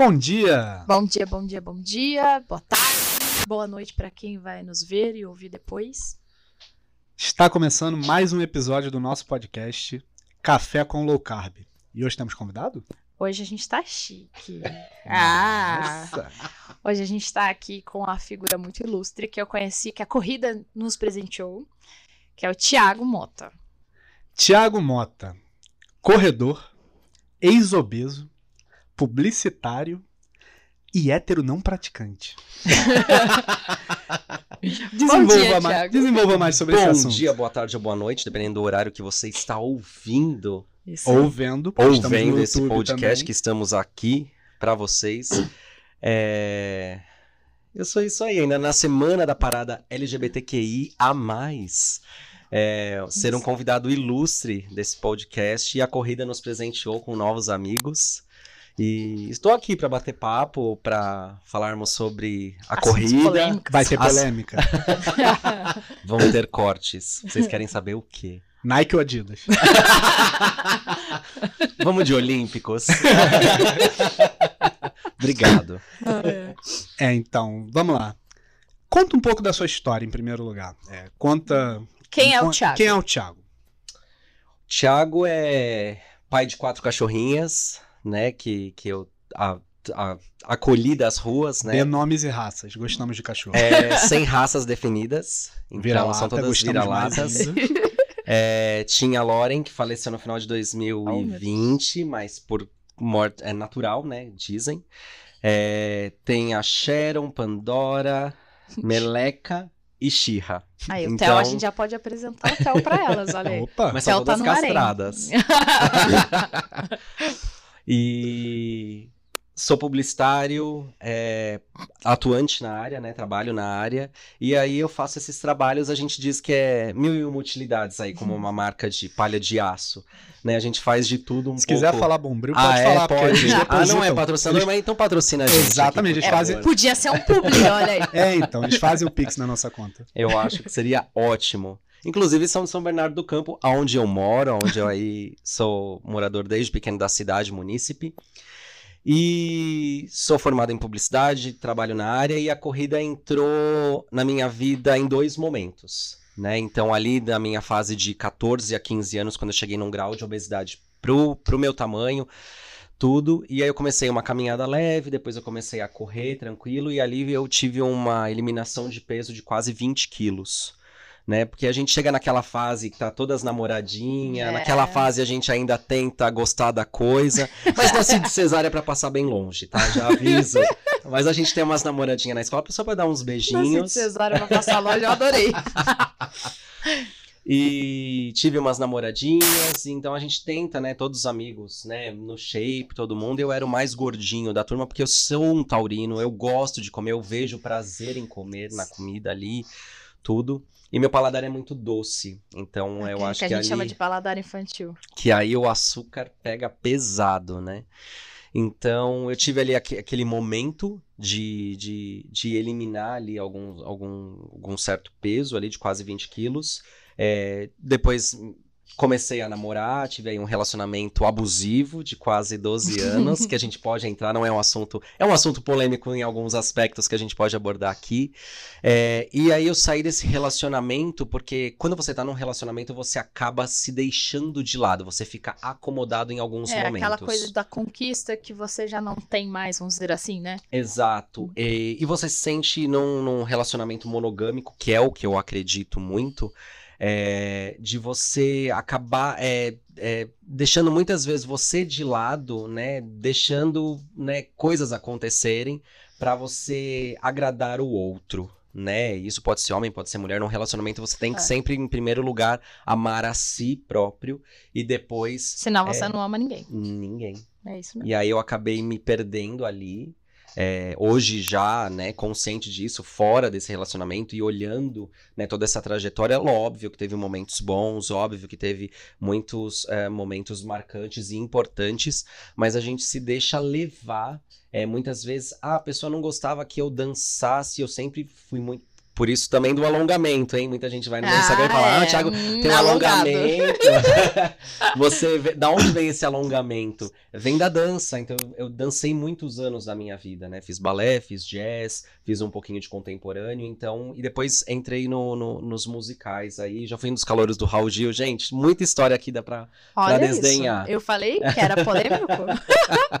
Bom dia! Bom dia, bom dia, bom dia, boa tarde, boa noite para quem vai nos ver e ouvir depois. Está começando mais um episódio do nosso podcast Café com Low Carb. E hoje temos convidado? Hoje a gente tá chique. Ah! Hoje a gente tá aqui com uma figura muito ilustre que eu conheci, que a corrida nos presenteou, que é o Tiago Mota. Tiago Mota, corredor, ex-obeso, publicitário e hétero não praticante. desenvolva, dia, mais, Thiago. desenvolva mais sobre esse Bom assunto. dia, boa tarde ou boa noite, dependendo do horário que você está ouvindo Isso. Ou vendo, porque ou estamos no vendo esse YouTube podcast também. que estamos aqui para vocês. É... Eu sou isso aí, ainda na semana da parada LGBTQI a mais. É, ser um convidado ilustre desse podcast e a corrida nos presenteou com novos amigos. E estou aqui para bater papo, para falarmos sobre a Assuntos corrida. polêmicos. Vai ter As- polêmica. Vão ter cortes. Vocês querem saber o quê? Nike ou Adidas? Vamos de Olímpicos. Obrigado. É, então, vamos lá. Conta um pouco da sua história, em primeiro lugar. É, conta. Quem é o Thiago? Quem é o Thiago? Tiago é pai de quatro cachorrinhas, né? Que, que eu a, a- acolhi das ruas, né? Dê nomes e raças. Gostamos de cachorro. É, sem raças definidas. Então Vira-lata, são todas vira-latas. É, tinha a Lauren, que faleceu no final de 2020, mas por morte é natural, né? Dizem. É, tem a Sharon, Pandora, Meleca e Shira. Aí, o Então- Theo, a gente já pode apresentar o Theo pra elas, olha aí. Opa! Mas são tá todas harém. castradas. E sou publicitário, é, atuante na área, né? Trabalho na área. E aí eu faço esses trabalhos, a gente diz que é mil e uma utilidades aí, como uma marca de palha de aço. Né? A gente faz de tudo um Se pouco. quiser falar bombril, pode ah, é, falar. porque pode. Ah, não é patrocinador, Eles- mas então patrocina a gente. Exatamente, aqui, eles por fazem- favor. Podia ser um publi, olha aí. É, então, eles fazem o Pix na nossa conta. Eu acho que seria ótimo. Inclusive, são São Bernardo do Campo, onde eu moro, onde eu aí sou morador desde pequeno da cidade, munícipe. E sou formado em publicidade, trabalho na área e a corrida entrou na minha vida em dois momentos. Né? Então, ali da minha fase de 14 a 15 anos, quando eu cheguei num grau de obesidade pro, pro meu tamanho, tudo. E aí eu comecei uma caminhada leve, depois eu comecei a correr tranquilo, e ali eu tive uma eliminação de peso de quase 20 quilos. Né? Porque a gente chega naquela fase que tá todas namoradinha, É. naquela fase a gente ainda tenta gostar da coisa, mas nasci de cesárea pra passar bem longe, tá? Já aviso. Mas a gente tem umas namoradinhas na escola só pra dar uns Nasci de beijinhos. cesárea pra passar loja, eu adorei. E tive umas namoradinhas, então a gente tenta, né, todos os amigos, né, no shape, todo mundo. Eu era o mais gordinho da turma, porque eu sou um taurino, eu gosto de comer, eu vejo prazer em comer na comida ali, tudo. E meu paladar é muito doce, então eu Aquele acho que a que, gente ali, chama de paladar infantil. que aí o açúcar pega pesado, né? Então eu tive ali aque- aquele momento de, de, de eliminar ali algum, algum, algum certo peso ali de quase 20 quilos. É, depois comecei a namorar, tive aí um relacionamento abusivo de quase 12 anos, que a gente pode entrar, não é um assunto. É um assunto polêmico em alguns aspectos que a gente pode abordar aqui. É, e aí eu saí desse relacionamento, porque quando você tá num relacionamento, você acaba se deixando de lado, você fica acomodado em alguns É momentos. aquela coisa da conquista que você já não tem mais, vamos dizer assim, né? Exato. E, e você se sente num, num relacionamento monogâmico, que é o que eu acredito muito, é, de você acabar é, é, deixando muitas vezes você de lado, né? Deixando né, coisas acontecerem para você agradar o outro. Né? Isso pode ser homem, pode ser mulher. Num relacionamento você tem que É. sempre, em primeiro lugar, amar a si próprio e depois Senão você É. não ama ninguém. ninguém. É isso mesmo. E aí eu acabei me perdendo ali. É, hoje já, né, consciente disso, fora desse relacionamento e olhando, né, toda essa trajetória, é óbvio que teve momentos bons, óbvio que teve muitos é, momentos marcantes e importantes, mas a gente se deixa levar. é, muitas vezes, ah, a pessoa não gostava que eu dançasse, eu sempre fui muito Por isso também do alongamento, hein? Muita gente vai no meu Instagram e fala, ah, é, Thiago, hum, tem um alongado. alongamento. Você, vê- da onde vem esse alongamento? Vem da dança. Então, eu dancei muitos anos da minha vida, né? Fiz balé, fiz jazz, fiz um pouquinho de contemporâneo, então... E depois entrei no, no- nos musicais aí, já fui um dos calores do Raul Gil. Gente, muita história aqui dá pra... Olha desdenhar. isso. Eu falei que era polêmico.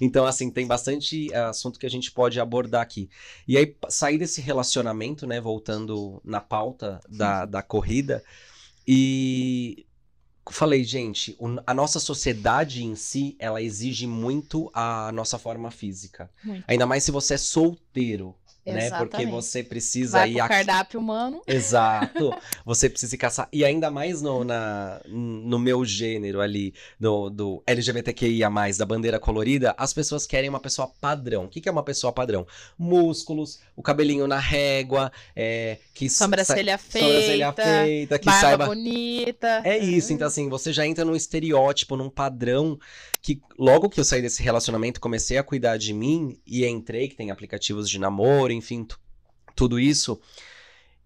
Então, assim, tem bastante eh, assunto que a gente pode abordar aqui. E aí, sair desse relacionamento, né, voltando na pauta da, da corrida, e falei, gente, a nossa sociedade em si, ela exige muito a nossa forma física. Muito. Ainda mais se você é solteiro, né? Porque você precisa Vai ir aqui. cardápio humano. Exato. Você precisa caçar. E ainda mais no, na, no meu gênero ali, do, do LGBTQIA, da bandeira colorida, as pessoas querem uma pessoa padrão. O que, que é uma pessoa padrão? Músculos, o cabelinho na régua, é, que sa- Sobrancelha feita. sobrancelha feita, que barba saiba. bonita. É isso, então assim, você já entra num estereótipo, num padrão que logo que eu saí desse relacionamento, comecei a cuidar de mim e entrei, que tem aplicativos de namoro, enfim, tu- tudo isso,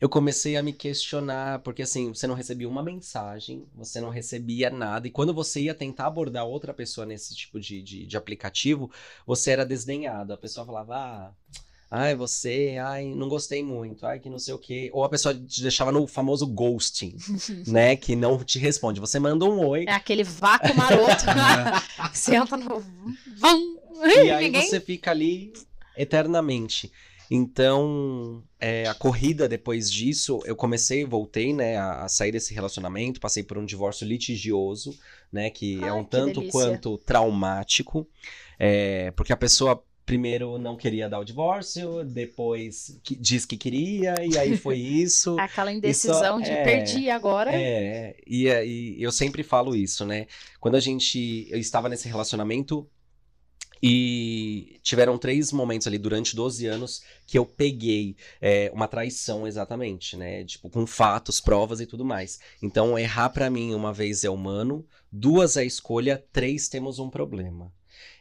eu comecei a me questionar, porque assim, você não recebia uma mensagem, você não recebia nada, e quando você ia tentar abordar outra pessoa nesse tipo de, de, de aplicativo, você era desdenhado. A pessoa falava, ah. Ai, você, ai, não gostei muito, ai, que não sei o quê. Ou a pessoa te deixava no famoso ghosting, né? Que não te responde. Você manda um oi, É aquele vácuo maroto. Senta no. Vão! e aí Ninguém- você fica ali eternamente. Então, é, a corrida depois disso, eu comecei, voltei, né, a, a sair desse relacionamento, passei por um divórcio litigioso, né, que é Ai, um que tanto delícia. quanto traumático, é, porque a pessoa primeiro não queria dar o divórcio, depois que- diz que queria, e aí foi isso. Aquela indecisão de é- perdi agora. É, e, e eu sempre falo isso, né? Quando a gente. Eu estava nesse relacionamento e tiveram três momentos ali durante 12 anos que eu peguei é, uma traição exatamente, né? Tipo, com fatos, provas e tudo mais. Então, errar pra mim uma vez é humano, duas é escolha, três temos um problema.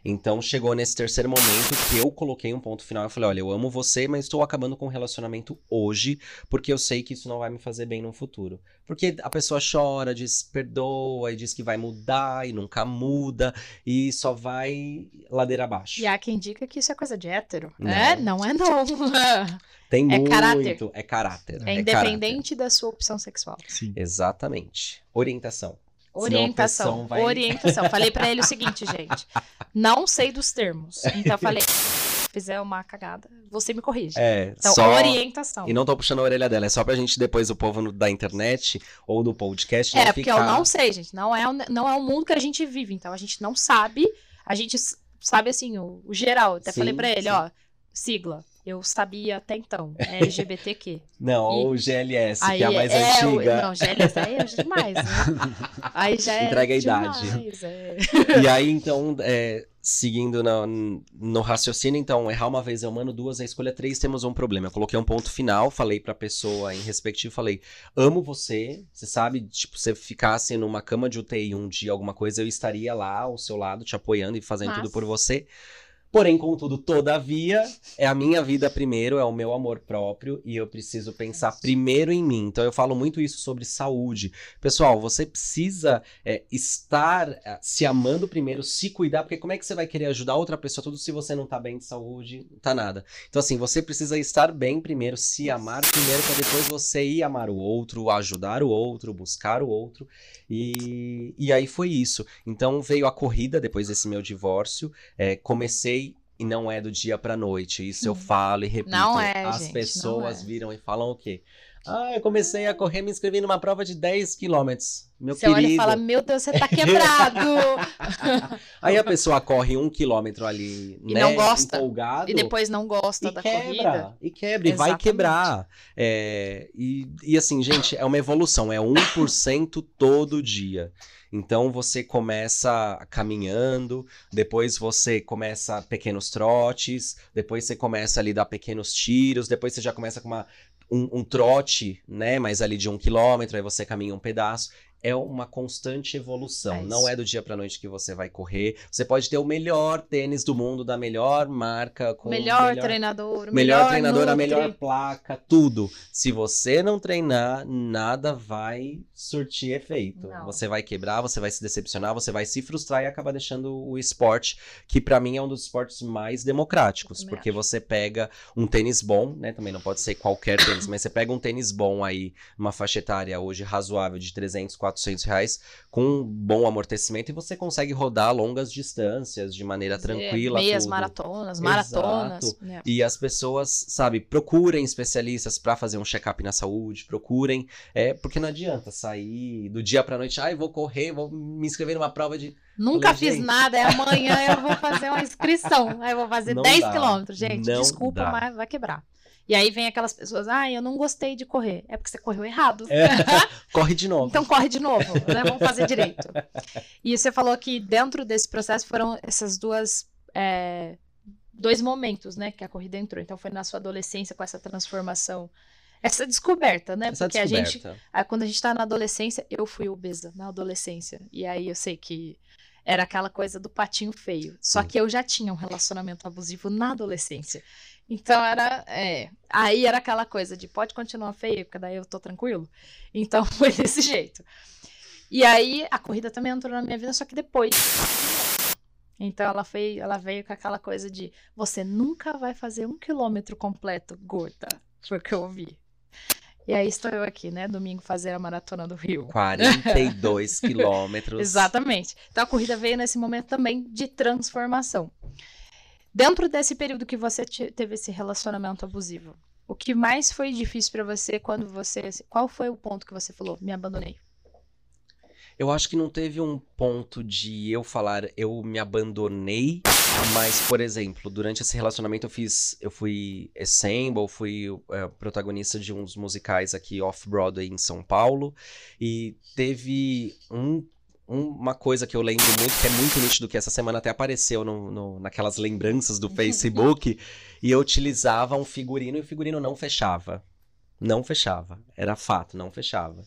Então chegou nesse terceiro momento que eu coloquei um ponto final. Eu falei: olha, eu amo você, mas estou acabando com o relacionamento hoje, porque eu sei que isso não vai me fazer bem no futuro. Porque a pessoa chora, diz perdoa, e diz que vai mudar e nunca muda, e só vai ladeira abaixo. E há quem diga que isso é coisa de hétero. Não. É, não é não. Tem é muito. caráter. É caráter. É caráter. independente da sua opção sexual. Sim. Exatamente. Orientação. Orientação. vai- Orientação. Falei pra ele o seguinte, gente. Não sei dos termos. Então eu falei, se fizer uma cagada, você me corrige. É, Então, só. orientação. E não tô puxando a orelha dela, é só pra gente depois, o povo no- da internet ou do podcast, não É, porque ficar... eu não sei, gente. Não é, o- não é o mundo que a gente vive. Então a gente não sabe. A gente sabe assim, o, o geral. Até Sim, falei pra ele, sim. ó, sigla. Eu sabia até então. É LGBTQ. Não, E- ou GLS, Aí que é a mais é, antiga. Não, GLS aí é demais, né? Aí já é Entrega a idade. demais, é. E aí, então, é, seguindo no, no raciocínio, então, errar uma vez é humano, duas é escolha, três temos um problema. Eu coloquei um ponto final, falei pra pessoa em respectivo, falei, amo você, você sabe, tipo, se você ficasse numa cama de UTI um dia, alguma coisa, eu estaria lá ao seu lado, te apoiando e fazendo tudo por você. Porém, contudo, todavia, é a minha vida primeiro, é o meu amor próprio e eu preciso pensar primeiro em mim. Então, eu falo muito isso sobre saúde. Pessoal, você precisa é, estar é, se amando primeiro, se cuidar, porque como é que você vai querer ajudar outra pessoa tudo se você não tá bem de saúde, não tá nada. Então, assim, você precisa estar bem primeiro, se amar primeiro, para depois você ir amar o outro, ajudar o outro, buscar o outro. E, e aí foi isso. Então, veio a corrida depois desse meu divórcio. É, comecei e não é do dia pra noite. Isso eu falo e repito. Não é, As gente, pessoas é. viram e falam o quê? Ah, eu comecei a correr, me inscrevi numa prova de 10 quilômetros. Meu Você olha querido. e fala, meu Deus, você tá quebrado. Aí a pessoa corre um quilômetro ali, E né, não gosta. empolgado. e depois não gosta e da quebra, corrida. e quebra, e vai quebrar. É, e, e assim, gente, é uma evolução, é 1% todo dia. Então você começa caminhando, depois você começa pequenos trotes, depois você começa ali dar pequenos tiros, depois você já começa com uma, um, um trote, né? Mas ali de um quilômetro, aí você caminha um pedaço. É uma constante evolução. É não é do dia pra noite que você vai correr. Você pode ter o melhor tênis do mundo, da melhor marca, com o melhor, treinador, melhor treinador, a melhor placa, tudo. Se você não treinar, nada vai surtir efeito. Não. Você vai quebrar, você vai se decepcionar, você vai se frustrar e acabar deixando o esporte, que pra mim é um dos esportes mais democráticos, porque você pega um tênis bom, né? Também não pode ser qualquer tênis, mas você pega um tênis bom aí, uma faixa etária hoje razoável de 300, 400 reais, com um bom amortecimento e você consegue rodar longas distâncias de maneira tranquila. Meias tudo. maratonas, maratonas. Exato. né? E as pessoas, sabe, procurem especialistas pra fazer um check-up na saúde, procurem, é, porque não adianta sair do dia pra noite, ai, vou correr, vou me inscrever numa prova de Nunca Falei, fiz gente. nada, é amanhã eu vou fazer uma inscrição. Aí eu vou fazer Não 10 dá. quilômetros, gente. Desculpa, dá. mas vai quebrar. E aí vem aquelas pessoas, ah, eu não gostei de correr. É porque você correu errado. É, corre de novo. Então corre de novo, né? Vamos fazer direito. E você falou que dentro desse processo foram essas duas. é, dois momentos, né? Que a corrida entrou. Então foi na sua adolescência com essa transformação. Essa descoberta, né? Essa Porque a gente. descoberta. Quando a gente tá na adolescência, eu fui obesa na adolescência. E aí eu sei que era aquela coisa do patinho feio. Só que eu já tinha um relacionamento abusivo na adolescência. Então era. É, aí era aquela coisa de pode continuar feio, porque daí eu tô tranquilo. Então foi desse jeito. E aí a corrida também entrou na minha vida, só que depois. Então ela, foi, ela veio com aquela coisa de você nunca vai fazer um quilômetro completo gorda. Foi o que eu ouvi. E aí estou eu aqui, né? Domingo fazer a maratona do Rio. 42 quilômetros. Exatamente. Então a corrida veio nesse momento também de transformação. Dentro desse período que você te- teve esse relacionamento abusivo, o que mais foi difícil pra você quando você. Qual foi o ponto que você falou? Me abandonei. Eu acho que não teve um ponto de eu falar eu me abandonei, mas, por exemplo, durante esse relacionamento eu fiz, eu fui assemble, fui é, protagonista de uns musicais aqui off-Broadway em São Paulo, e teve um- uma coisa que eu lembro muito, que é muito nítido, que essa semana até apareceu no, no- naquelas lembranças do Facebook, e eu utilizava um figurino e o figurino não fechava. Não fechava. Era fato, não fechava.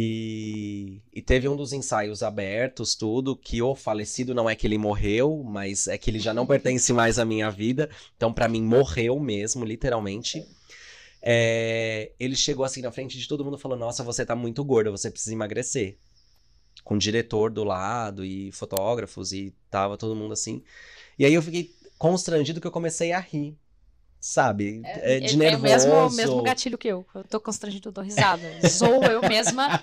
E, e teve um dos ensaios abertos, tudo, que o falecido não é que ele morreu, mas é que ele já não pertence mais à minha vida. Então, pra mim, morreu mesmo, literalmente. É, ele chegou assim na frente de todo mundo e falou: Nossa, você tá muito gorda, você precisa emagrecer. Com o diretor do lado e fotógrafos, e tava todo mundo assim. E aí eu fiquei constrangido que eu comecei a rir. Sabe? É, de tem nervoso. o mesmo, mesmo gatilho que eu. Eu tô constrangido, eu dou risada. Sou eu mesma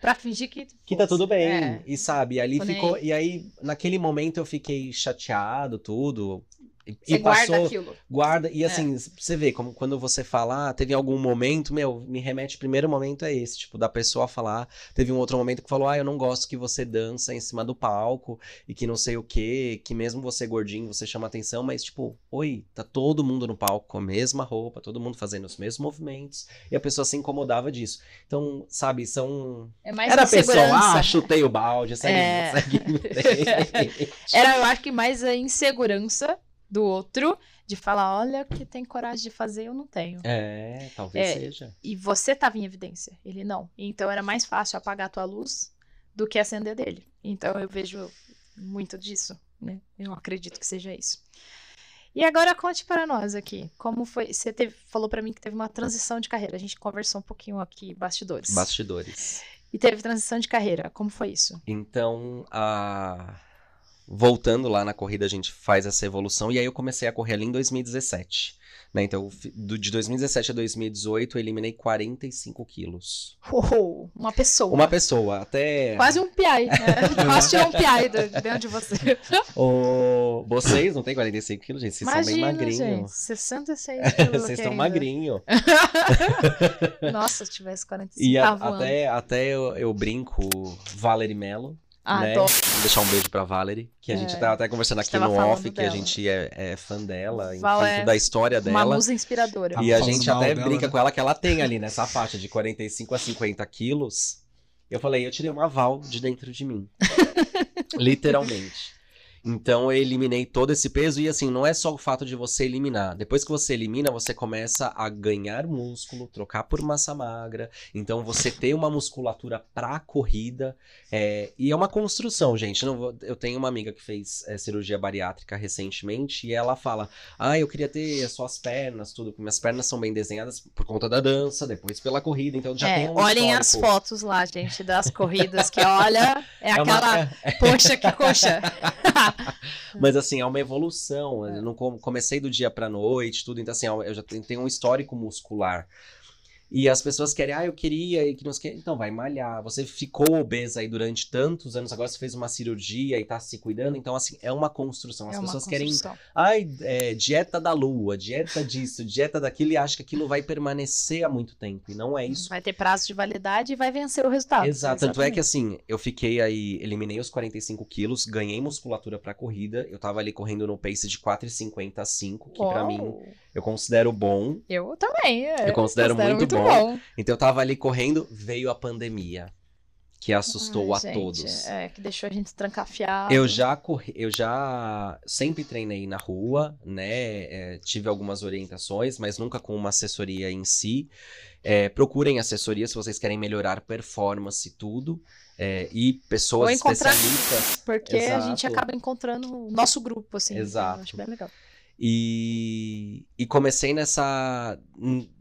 pra fingir que. Que tá tudo bem. É. E sabe, ali Tô nem ficou. E aí, naquele momento eu fiquei chateado, tudo. E, Você e guarda passou, aquilo. guarda. É. E assim, você vê, como quando você fala, ah, teve algum momento, meu, me remete, primeiro momento é esse, tipo, da pessoa falar. Teve um outro momento que falou, ah, eu não gosto que você dança em cima do palco e que não sei o quê, que mesmo você gordinho, você chama atenção, mas tipo, oi, tá todo mundo no palco com a mesma roupa, todo mundo fazendo os mesmos movimentos, e a pessoa se incomodava disso. Então, sabe, são É mais era a pessoa, ah, chutei o balde, segue, É. segue. Era, eu acho que mais a insegurança do outro de falar, olha que tem coragem de fazer, eu não tenho. É, talvez É. seja. E você tava em evidência, ele não. Então era mais fácil apagar a tua luz do que acender dele. Então eu vejo muito disso, né? Eu acredito que seja isso. E agora conte para nós aqui, como foi? Você teve, falou para mim que teve uma transição de carreira. A gente conversou um pouquinho aqui bastidores. Bastidores. E teve transição de carreira. Como foi isso? Então, a... voltando lá na corrida, a gente faz essa evolução. E aí eu comecei a correr ali em 2017. Né? Então, do- de 2017 a 2018, eu eliminei 45 quilos. Uou, uma pessoa. Uma pessoa, até. Quase um piai, né? Quase tirou um piai de de dentro de você. O... Vocês não têm 45 quilos, gente. Vocês são bem Imagina, magrinhos. gente. 66 quilos Vocês estão ainda. magrinhos. Nossa, se tivesse 45, E tá até, até eu, eu brinco, Valerie Mello. Ah, né? tô. Deixar um beijo pra Valerie, que a É. gente tava até conversando aqui no off, que a gente é, é fã dela, Val enfim, é da história Uma dela. musa inspiradora. E a gente até dela, brinca né? com ela que ela tem ali nessa faixa de 45 a 50 quilos. Eu falei, eu tirei uma Val de dentro de mim. Literalmente. Então eu eliminei todo esse peso e assim, não é só o fato de você eliminar. Depois que você elimina, você começa a ganhar músculo, trocar por massa magra. Então você ter uma musculatura pra corrida. é, e é uma construção, gente. Não eu tenho uma amiga que fez é, cirurgia bariátrica recentemente e ela fala: Ah, eu queria ter as suas pernas, tudo. porque Minhas pernas são bem desenhadas por conta da dança, depois pela corrida. Então já É, tem um olhem as histórico. fotos lá, gente, das corridas, que olha, é, É uma- aquela poxa que coxa. Mas assim, é uma evolução. É. Eu não com- comecei do dia pra noite, tudo. Então, assim, eu já tenho um histórico muscular. E as pessoas querem, ah, eu queria, e que não sei. Então, vai malhar. Você ficou obesa aí durante tantos anos, agora você fez uma cirurgia e tá se cuidando. Então, assim, é uma construção. As é uma pessoas querem, construção. ai, é, dieta da lua, dieta disso, dieta daquilo, e acham que aquilo vai permanecer há muito tempo. E não é isso. Vai ter prazo de validade e vai vencer o resultado. Exato, tanto é que assim, eu fiquei aí, eliminei os 45 quilos, ganhei musculatura pra corrida, eu tava ali correndo no pace de 4,50 a 5, que pra mim eu considero bom, Eu também. é, Eu considero muito bom. bom. então eu tava ali correndo, veio a pandemia, que assustou Ai, a gente, todos. É, que deixou a gente trancafiado. Eu já corri, eu já sempre treinei na rua, né? é, tive algumas orientações, mas nunca com uma assessoria em si. É, procurem assessoria se vocês querem melhorar performance e tudo. é, e pessoas especialistas Porque a gente Exato. acaba encontrando o nosso grupo, assim. Exato. Eu acho bem legal. E, e comecei nessa.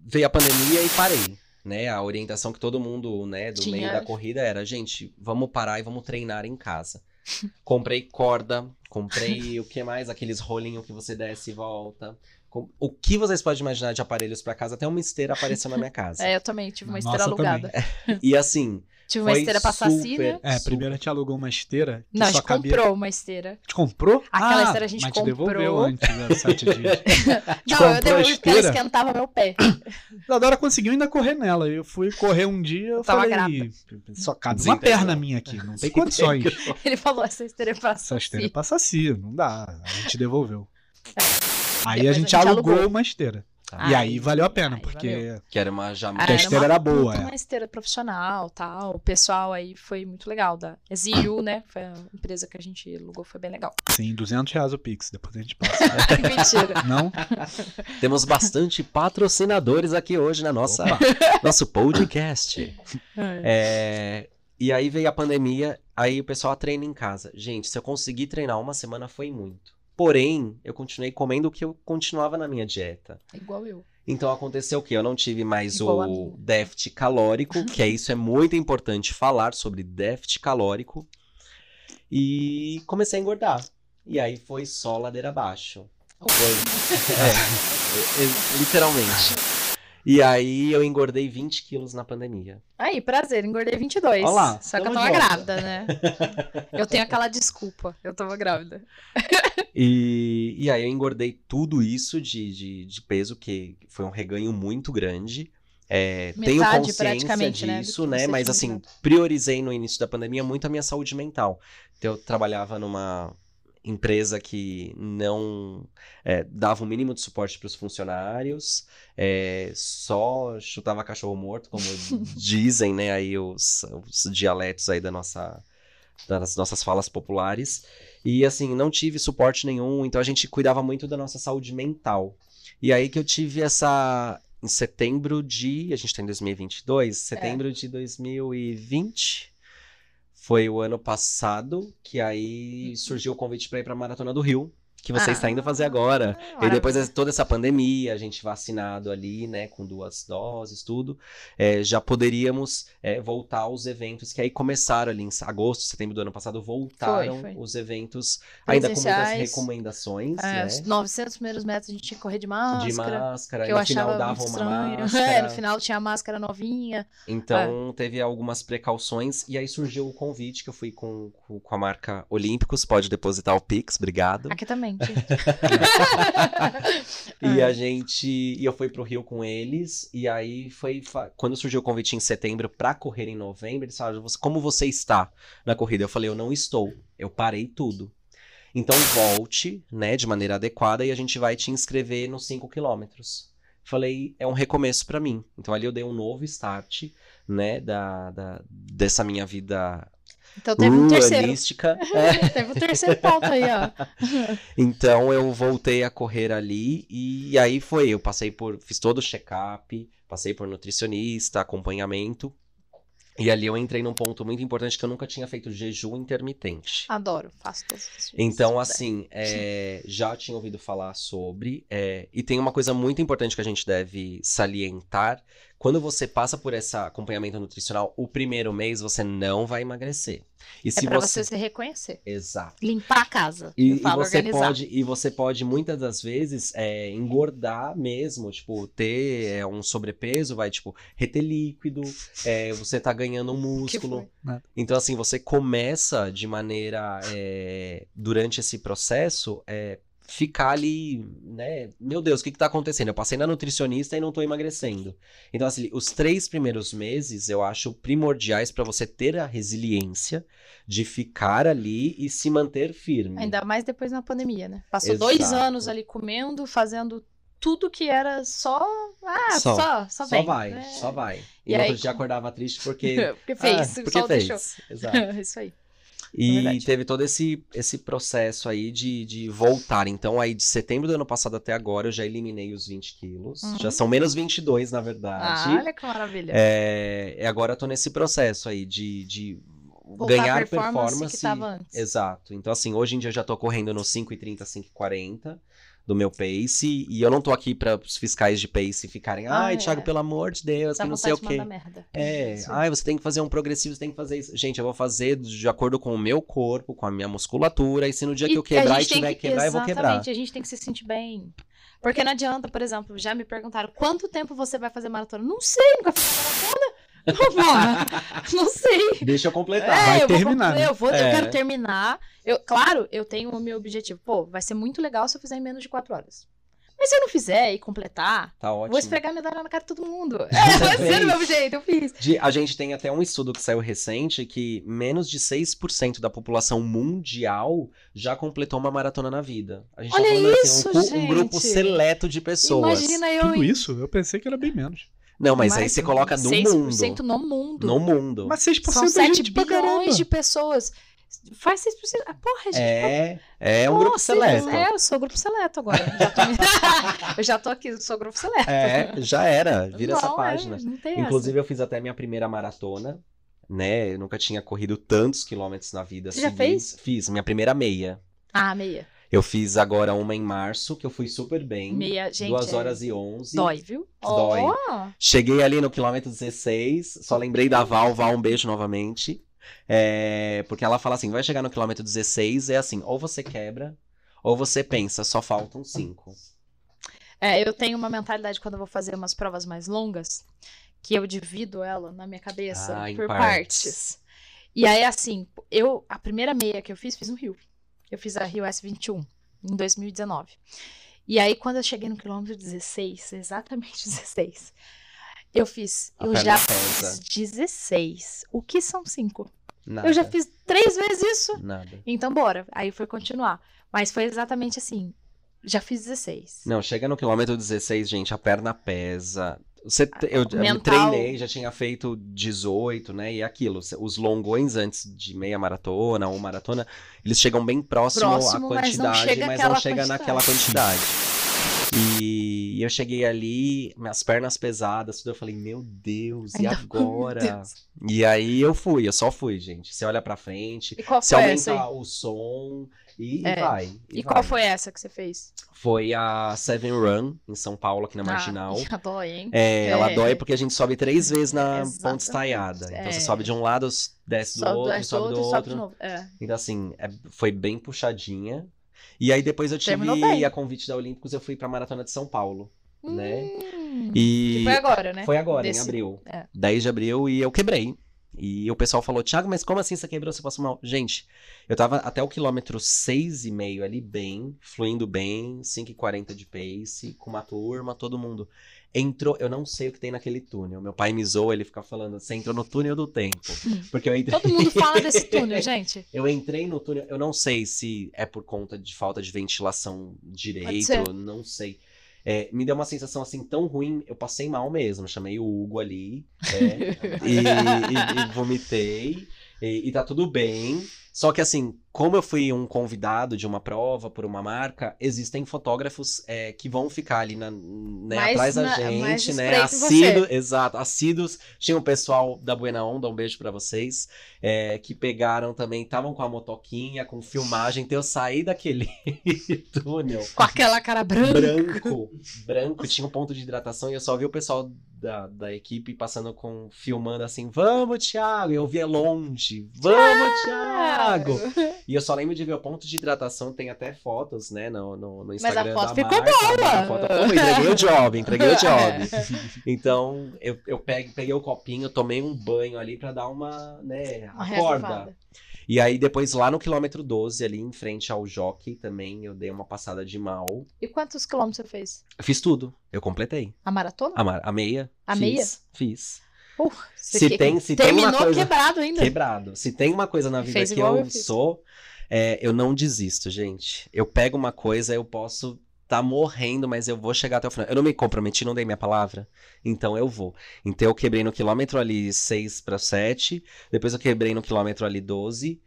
Veio a pandemia e parei. Né? A orientação que todo mundo, né, do Tinha. meio da corrida era, gente, vamos parar e vamos treinar em casa. comprei corda, comprei o que mais? Aqueles rolinhos que você desce e volta. Com- O que vocês podem imaginar de aparelhos pra casa? Até uma esteira apareceu na minha casa. É, eu também tive uma Nossa, esteira alugada. E assim, Tive uma Foi esteira super- passacina. É, Super. primeiro a gente alugou uma esteira que Não, a só gente cabia... comprou uma esteira. Te comprou? Aquela ah, esteira a gente mas comprou. devolveu antes, né, sete dias. Não, eu a devolvi porque ela esquentava meu pé. A Dora conseguiu ainda correr nela. Eu fui correr um dia, eu Tava falei, só cabe uma perna minha aqui, não tem condições. Ele falou, essa esteira é Essa passacina. esteira passa assim, não dá. A gente devolveu. Aí Depois a gente alugou, alugou. uma esteira. Tá. e aí valeu a pena, porque valeu. que era uma já Ah, Porque a esteira uma era boa, é. Uma esteira profissional, tal. O pessoal aí foi muito legal. Da Exiu, né? Foi a empresa que a gente alugou, foi bem legal. sim, 200 reais o Pix, depois a gente passa. Mentira. Não? Temos bastante patrocinadores aqui hoje na nossa Opa. nosso podcast. É, e aí veio a pandemia, aí o pessoal treina em casa. Gente, se eu conseguir treinar uma semana foi muito. Porém, eu continuei comendo o que eu continuava na minha dieta. Igual eu. Então aconteceu o quê? Eu não tive mais Igual o déficit calórico, que é isso é muito importante falar sobre déficit calórico. E comecei a engordar. E aí foi só ladeira abaixo. Foi. É, é, literalmente. E aí eu engordei 20 quilos na pandemia. Aí, prazer, engordei 22. Ó lá, só que eu tava grávida, né? Eu tenho aquela desculpa. Eu tava grávida. E, e aí eu engordei tudo isso de, de, de peso, que foi um reganho muito grande. É, tenho consciência praticamente, né, disso, né? você Mas assim, priorizei no início da pandemia muito a minha saúde mental. Então, eu trabalhava numa empresa que não é, dava o mínimo de suporte para os funcionários, é, só chutava cachorro morto, como dizem, né? Aí os, os dialetos aí da nossa, das nossas falas populares. E assim, não tive suporte nenhum, então a gente cuidava muito da nossa saúde mental. E aí que eu tive essa. Em setembro de. A gente tá em 2022, setembro de 2020. Foi o ano passado que aí surgiu o convite para ir pra Maratona do Rio, que você Ah. está indo fazer agora. Ah, E depois de toda essa pandemia, a gente vacinado ali, né, com duas doses, tudo, é, já poderíamos é, voltar aos eventos que aí começaram ali em agosto, setembro do ano passado, voltaram Foi, foi. os eventos, ainda com muitas recomendações, É, né? os 900 primeiros metros a gente tinha que correr de máscara. De máscara, que e eu no final dava uma estranho. máscara. É, no final tinha a máscara novinha. Então teve algumas precauções e aí surgiu o convite que eu fui com, com a marca Olímpicos, pode depositar o Pix, obrigado. Aqui também. Gente. E a gente. E eu fui pro Rio com eles. E aí foi. Quando surgiu o convite em setembro pra correr em novembro, eles falaram: "Você- como você está na corrida? Eu falei, eu não estou. Eu parei tudo. Então volte, né, de maneira adequada, e a gente vai te inscrever nos 5 quilômetros. Falei, é um recomeço pra mim. Então ali eu dei um novo start, né, da, da- dessa minha vida Então teve um terceiro. runística. É. Teve um terceiro ponto aí, ó. Então eu voltei a correr ali e aí foi, eu passei por, fiz todo o check-up, passei por nutricionista, acompanhamento. E ali eu entrei num ponto muito importante que eu nunca tinha feito jejum intermitente. Adoro, faço todos os dias. Então, assim, é, já tinha ouvido falar sobre. é, e tem uma coisa muito importante que a gente deve salientar. Quando você passa por esse acompanhamento nutricional, o primeiro mês você não vai emagrecer. E É se pra você. você se reconhecer. Exato. Limpar a casa. E, e você organizar. pode, e você pode, muitas das vezes, é, engordar mesmo, tipo, ter é, um sobrepeso, vai, tipo, reter líquido, é, você tá ganhando um músculo. Então, assim, você começa de maneira, é, durante esse processo, é, ficar ali, né? Meu Deus, o que que tá acontecendo? Eu passei na nutricionista e não tô emagrecendo. Então, assim, os três primeiros meses eu acho primordiais para você ter a resiliência de ficar ali e se manter firme. Ainda mais depois na pandemia, né? Passou Exato. dois anos ali comendo, fazendo tudo que era só. Ah, Só. só, só, Só vem. vai, É. só vai. E, E aí, outro dia acordava triste porque. Porque fez, Ah, porque sol fez. deixou. Exato. Isso aí. E verdade. teve todo esse, esse processo aí de, de voltar. Então, aí de setembro do ano passado até agora, eu já eliminei os 20 quilos. Uhum. Já são menos 22, na Ah, verdade. olha que maravilha. É, e agora eu tô nesse processo aí de, de Voltar ganhar performance performance. que tava antes. Exato. Então, assim, hoje em dia eu já tô correndo no 5,30, 5,40 do meu pace. E eu não tô aqui para os fiscais de pace ficarem, Ah, ai, é. Thiago, pelo amor de Deus, Dá que não sei o quê. merda. É, Isso. ai, você tem que fazer um progressivo, você tem que fazer isso. Gente, eu vou fazer de acordo com o meu corpo, com a minha musculatura, e se no dia que eu quebrar e tiver que- que quebrar, eu vou quebrar. Exatamente, a gente tem que se sentir bem. Porque não adianta, por exemplo, já me perguntaram quanto tempo você vai fazer maratona? Não sei, nunca fiz maratona. Não sei. Deixa eu completar. É, vai eu vou terminar, concluir, né? Eu, vou, É. eu quero terminar. Eu, claro, eu tenho o meu objetivo. Pô, vai ser muito legal se eu fizer em menos de quatro horas. Mas se eu não fizer e completar, Tá ótimo. vou esfregar medalha na cara de todo mundo. É, vai ser do meu jeito, eu fiz. De- a gente tem até um estudo que saiu recente que menos de 6% da população mundial já completou uma maratona na vida. A gente Olha tá falando isso, assim, um, um grupo seleto de pessoas. Imagina eu Tudo isso? Eu pensei que era bem menos. Não, mas aí mais você de coloca no 6% mundo. no mundo. No mundo. Mas 6% São é 7 gente bilhões de pessoas. Faz 6%. Ah, porra, gente. É, é um grupo seleto. É, eu sou grupo seleto agora. Já tô... eu já tô aqui, sou grupo seleto. É, já era. Vira essa Não, é, página. não tem Inclusive, eu fiz até minha primeira maratona, né? Eu nunca tinha corrido tantos quilômetros na vida. Você já seguidos. Fiz, minha primeira meia. essa. Ah, meia. Eu fiz agora uma em março, que eu fui super bem. Meia, gente. 2 é- horas e 11. Dói, viu? Dói. Ó, Cheguei ali no quilômetro 16, só lembrei da Val, Val, um beijo novamente. É, porque ela fala assim, vai chegar no quilômetro 16, é assim, ou você quebra, ou você pensa, só faltam 5. É, eu tenho uma mentalidade quando eu vou fazer umas provas mais longas, que eu divido ela na minha cabeça Ah, por partes. partes. E aí, assim, eu a primeira meia que eu fiz, fiz no Rio. Eu fiz a Rio S21 em 2019. E aí, quando eu cheguei no quilômetro 16, exatamente 16, eu fiz. A eu já pesa. fiz 16. O que são 5? Nada. Eu já fiz três vezes isso. Nada. Então, bora. Aí foi continuar. Mas foi exatamente assim. Já fiz 16. Não, chega no quilômetro 16, gente, a perna pesa. Você, te- eu, eu me mental. treinei, já tinha feito 18, né? E aquilo, os longões antes de meia maratona ou maratona, eles chegam bem próximo, Próximo, à mas não quantidade, chega mas não chega quantidade. naquela quantidade. E eu cheguei ali, minhas pernas pesadas, tudo, eu falei, meu Deus, e agora? Deus. E aí eu fui, eu só fui, gente. Você olha pra frente, E qual você foi aumenta essa aí? o som e, e É. vai. E vai. qual foi essa que você fez? Foi a Seven Run, em São Paulo, aqui na Marginal. Ah, dói, hein? É, ela É. dói porque a gente sobe três vezes na Exatamente. ponte estaiada. Então É. você sobe de um lado, desce do Sobe outro, desce sobe do outro. novo. É. Então, assim, é- foi bem puxadinha. E aí depois eu tive a convite da Olímpicos, eu fui pra Maratona de São Paulo. Né? Hum, E que foi agora, né? foi agora, Desse- em abril. é. 10 de abril, e eu quebrei. E o pessoal falou, Thiago, mas como assim você quebrou? Você passou mal? Gente, eu tava até o quilômetro 6,5 ali bem, fluindo bem, 5,40 de pace, com uma turma, todo mundo. Entrou, eu não sei o que tem naquele túnel. Meu pai me zoa, ele fica falando, você entrou no túnel do tempo. Porque eu entrei, Todo mundo fala desse túnel, gente. eu entrei no túnel, eu não sei se é por conta de falta de ventilação direito, não sei. É, me deu uma sensação assim tão ruim, eu passei mal mesmo. Chamei o Hugo ali é, e, e- e vomitei. E, e tá tudo bem. Só que assim, como eu fui um convidado de uma prova por uma marca, existem fotógrafos é, que vão ficar ali na, né, Mais atrás da na- gente, né? Assíduos, exato, assíduos. Tinha o pessoal da Buena Onda, um beijo pra vocês, é, que pegaram também, estavam com a motoquinha, com filmagem. Então eu saí daquele túnel Com aquela cara branca. branco, branco, tinha um ponto de hidratação e eu só vi o pessoal da, da equipe passando com, filmando assim, vamos, Thiago, e eu via longe, vamos, Thiago! E eu só lembro de ver o ponto de hidratação, tem até fotos, né, no, no, no a Instagram foto da ficou marca, boa! né, a foto- Pô, entreguei o job, entreguei o job. Então, eu, eu peguei, peguei o copinho, tomei um banho ali pra dar uma, né, Uma acorda. E aí, depois, lá no quilômetro 12, ali em frente ao Jockey, também, eu dei uma passada de mal. E quantos quilômetros você fez? Eu fiz tudo, eu completei. A maratona? A, ma- a meia. A fiz, meia? Fiz. Uh, Se tem- se tem Terminou uma coisa- quebrado ainda. Quebrado. Se tem uma coisa na vida Fez que eu, eu sou, é, eu não desisto, gente. Eu pego uma coisa, eu posso tá morrendo, mas eu vou chegar até o final. Eu não me comprometi, não dei minha palavra, então eu vou. Então eu quebrei no quilômetro ali 6 para 7, depois eu quebrei no quilômetro ali 12,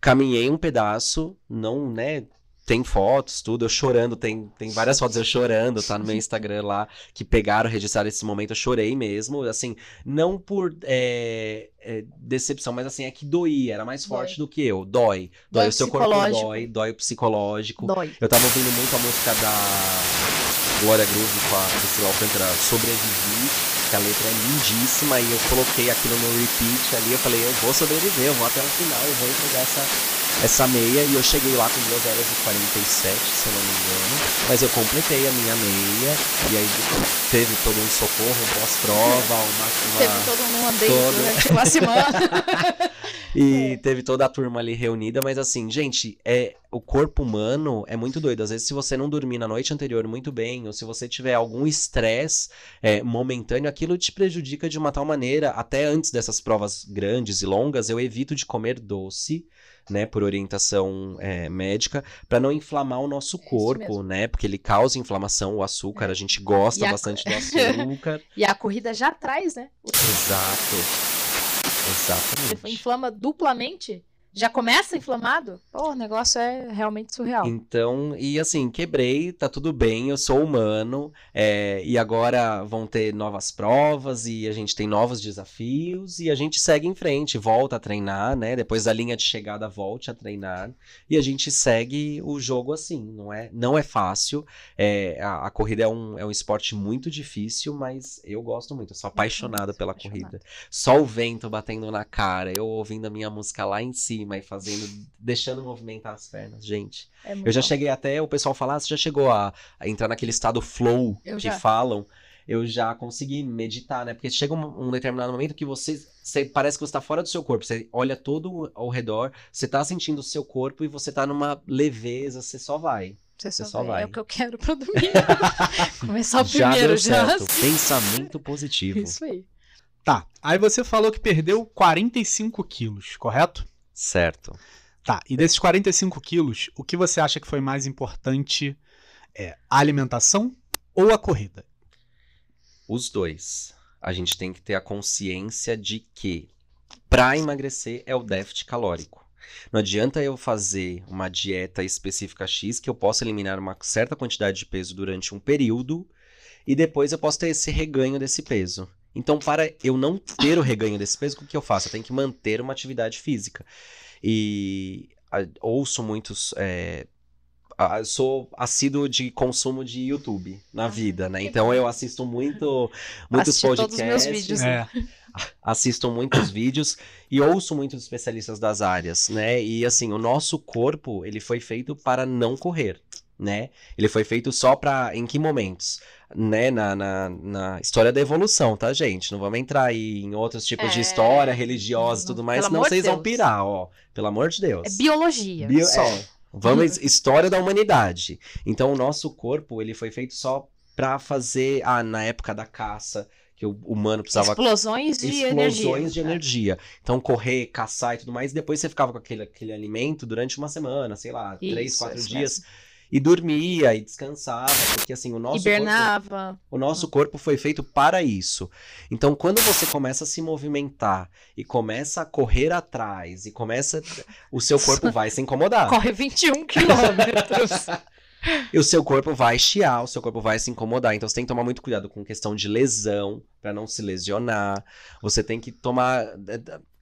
caminhei um pedaço, não, né, tem fotos, tudo, eu chorando, tem, tem várias fotos eu chorando, tá no meu Instagram lá, que pegaram, registraram esse momento, eu chorei mesmo, assim, não por é, é, decepção, mas assim, é que doía, era mais Dói. forte do que eu, dói. Dói, Dói o seu corpo dói, dói o psicológico. Dói. Eu tava ouvindo muito a música da Glória Groove com a Priscila Alcântara, Sobrevivi, que a letra é lindíssima, e eu coloquei aquilo no repeat ali, eu falei, eu vou sobreviver, eu vou até o final, eu vou entregar essa, essa meia, e eu cheguei lá com 2 horas e 47, se eu não me engano, mas eu completei a minha meia, e aí teve todo um socorro, um pós-prova, uma... uma... Teve todo mundo andei todo. durante uma semana. E teve toda a turma ali reunida, mas assim, gente, é o corpo humano é muito doido. Às vezes, se você não dormir na noite anterior muito bem, ou se você tiver algum estresse é, momentâneo, aquilo te prejudica de uma tal maneira. Até antes dessas provas grandes e longas, eu evito de comer doce. Né, por orientação é, médica, para não inflamar o nosso isso corpo, né? Porque ele causa inflamação, o açúcar, a gente gosta a- bastante do açúcar. e a corrida já traz, né? Exato. Você Exatamente. inflama duplamente. Já começa inflamado? Pô, o negócio é realmente surreal. Então, e assim, quebrei, tá tudo bem, eu sou humano, é, e agora vão ter novas provas, e a gente tem novos desafios, e a gente segue em frente, volta a treinar, né? Depois da linha de chegada, volte a treinar, e a gente segue o jogo assim, não é, não é fácil, é, a, a corrida é um, é um esporte muito difícil, mas eu gosto muito, eu sou apaixonado sou pela apaixonada. corrida. Só o vento batendo na cara, eu ouvindo a minha música lá em cima e fazendo, deixando movimentar as pernas, gente. É muito Eu já bom. cheguei até, o pessoal falar, ah, você já chegou a, a entrar naquele estado flow Eu que já. falam. Eu já consegui meditar, né? Porque chega um, um determinado momento que você, você parece que você tá fora do seu corpo. Você olha todo ao redor, você tá sentindo o seu corpo e você tá numa leveza, você só vai. Você só, você só vai. vai. É o que eu quero pro domingo. Começar o já primeiro deu já. certo. Pensamento positivo. Isso aí. Tá. Aí você falou que perdeu 45 quilos, correto? Certo. Tá. E desses 45 quilos, o que você acha que foi mais importante? É a alimentação ou a corrida? Os dois. A gente tem que ter a consciência de que para emagrecer é o déficit calórico. Não adianta eu fazer uma dieta específica X que eu possa eliminar uma certa quantidade de peso durante um período e depois eu posso ter esse reganho desse peso. Então, para eu não ter o reganho desse peso, o que eu faço? Eu tenho que manter uma atividade física. E a- ouço muitos. é, a- sou assíduo de consumo de YouTube na Ah, vida, né? Então eu assisto muito, muitos Assisti todos os podcasts. meus vídeos. É. assisto muitos vídeos e ouço muitos especialistas das áreas, né? E assim, o nosso corpo, ele foi feito para não correr, né? Ele foi feito só para em que momentos? Né, na, na, na história da evolução, tá, gente? Não vamos entrar aí em outros tipos de É. história religiosa e tudo mais, Pelo senão de vocês vão Deus. pirar, ó. Pelo amor de Deus. É biologia. Bio- só. é. Vamos, história da humanidade. Então, o nosso corpo, ele foi feito só pra fazer, ah, na época da caça, que o humano precisava Explosões de explosões energia. de energia. Então, correr, caçar e tudo mais, e depois você ficava com aquele, aquele alimento durante uma semana, sei lá, Isso, três, quatro isso dias. E dormia e descansava, porque assim, o nosso corpo o nosso corpo foi feito para isso. Então, quando você começa a se movimentar e começa a correr atrás e começa. O seu corpo vai se incomodar. Corre 21 quilômetros. E o seu corpo vai chiar, o seu corpo vai se incomodar. Então, você tem que tomar muito cuidado com questão de lesão, para não se lesionar. Você tem que tomar.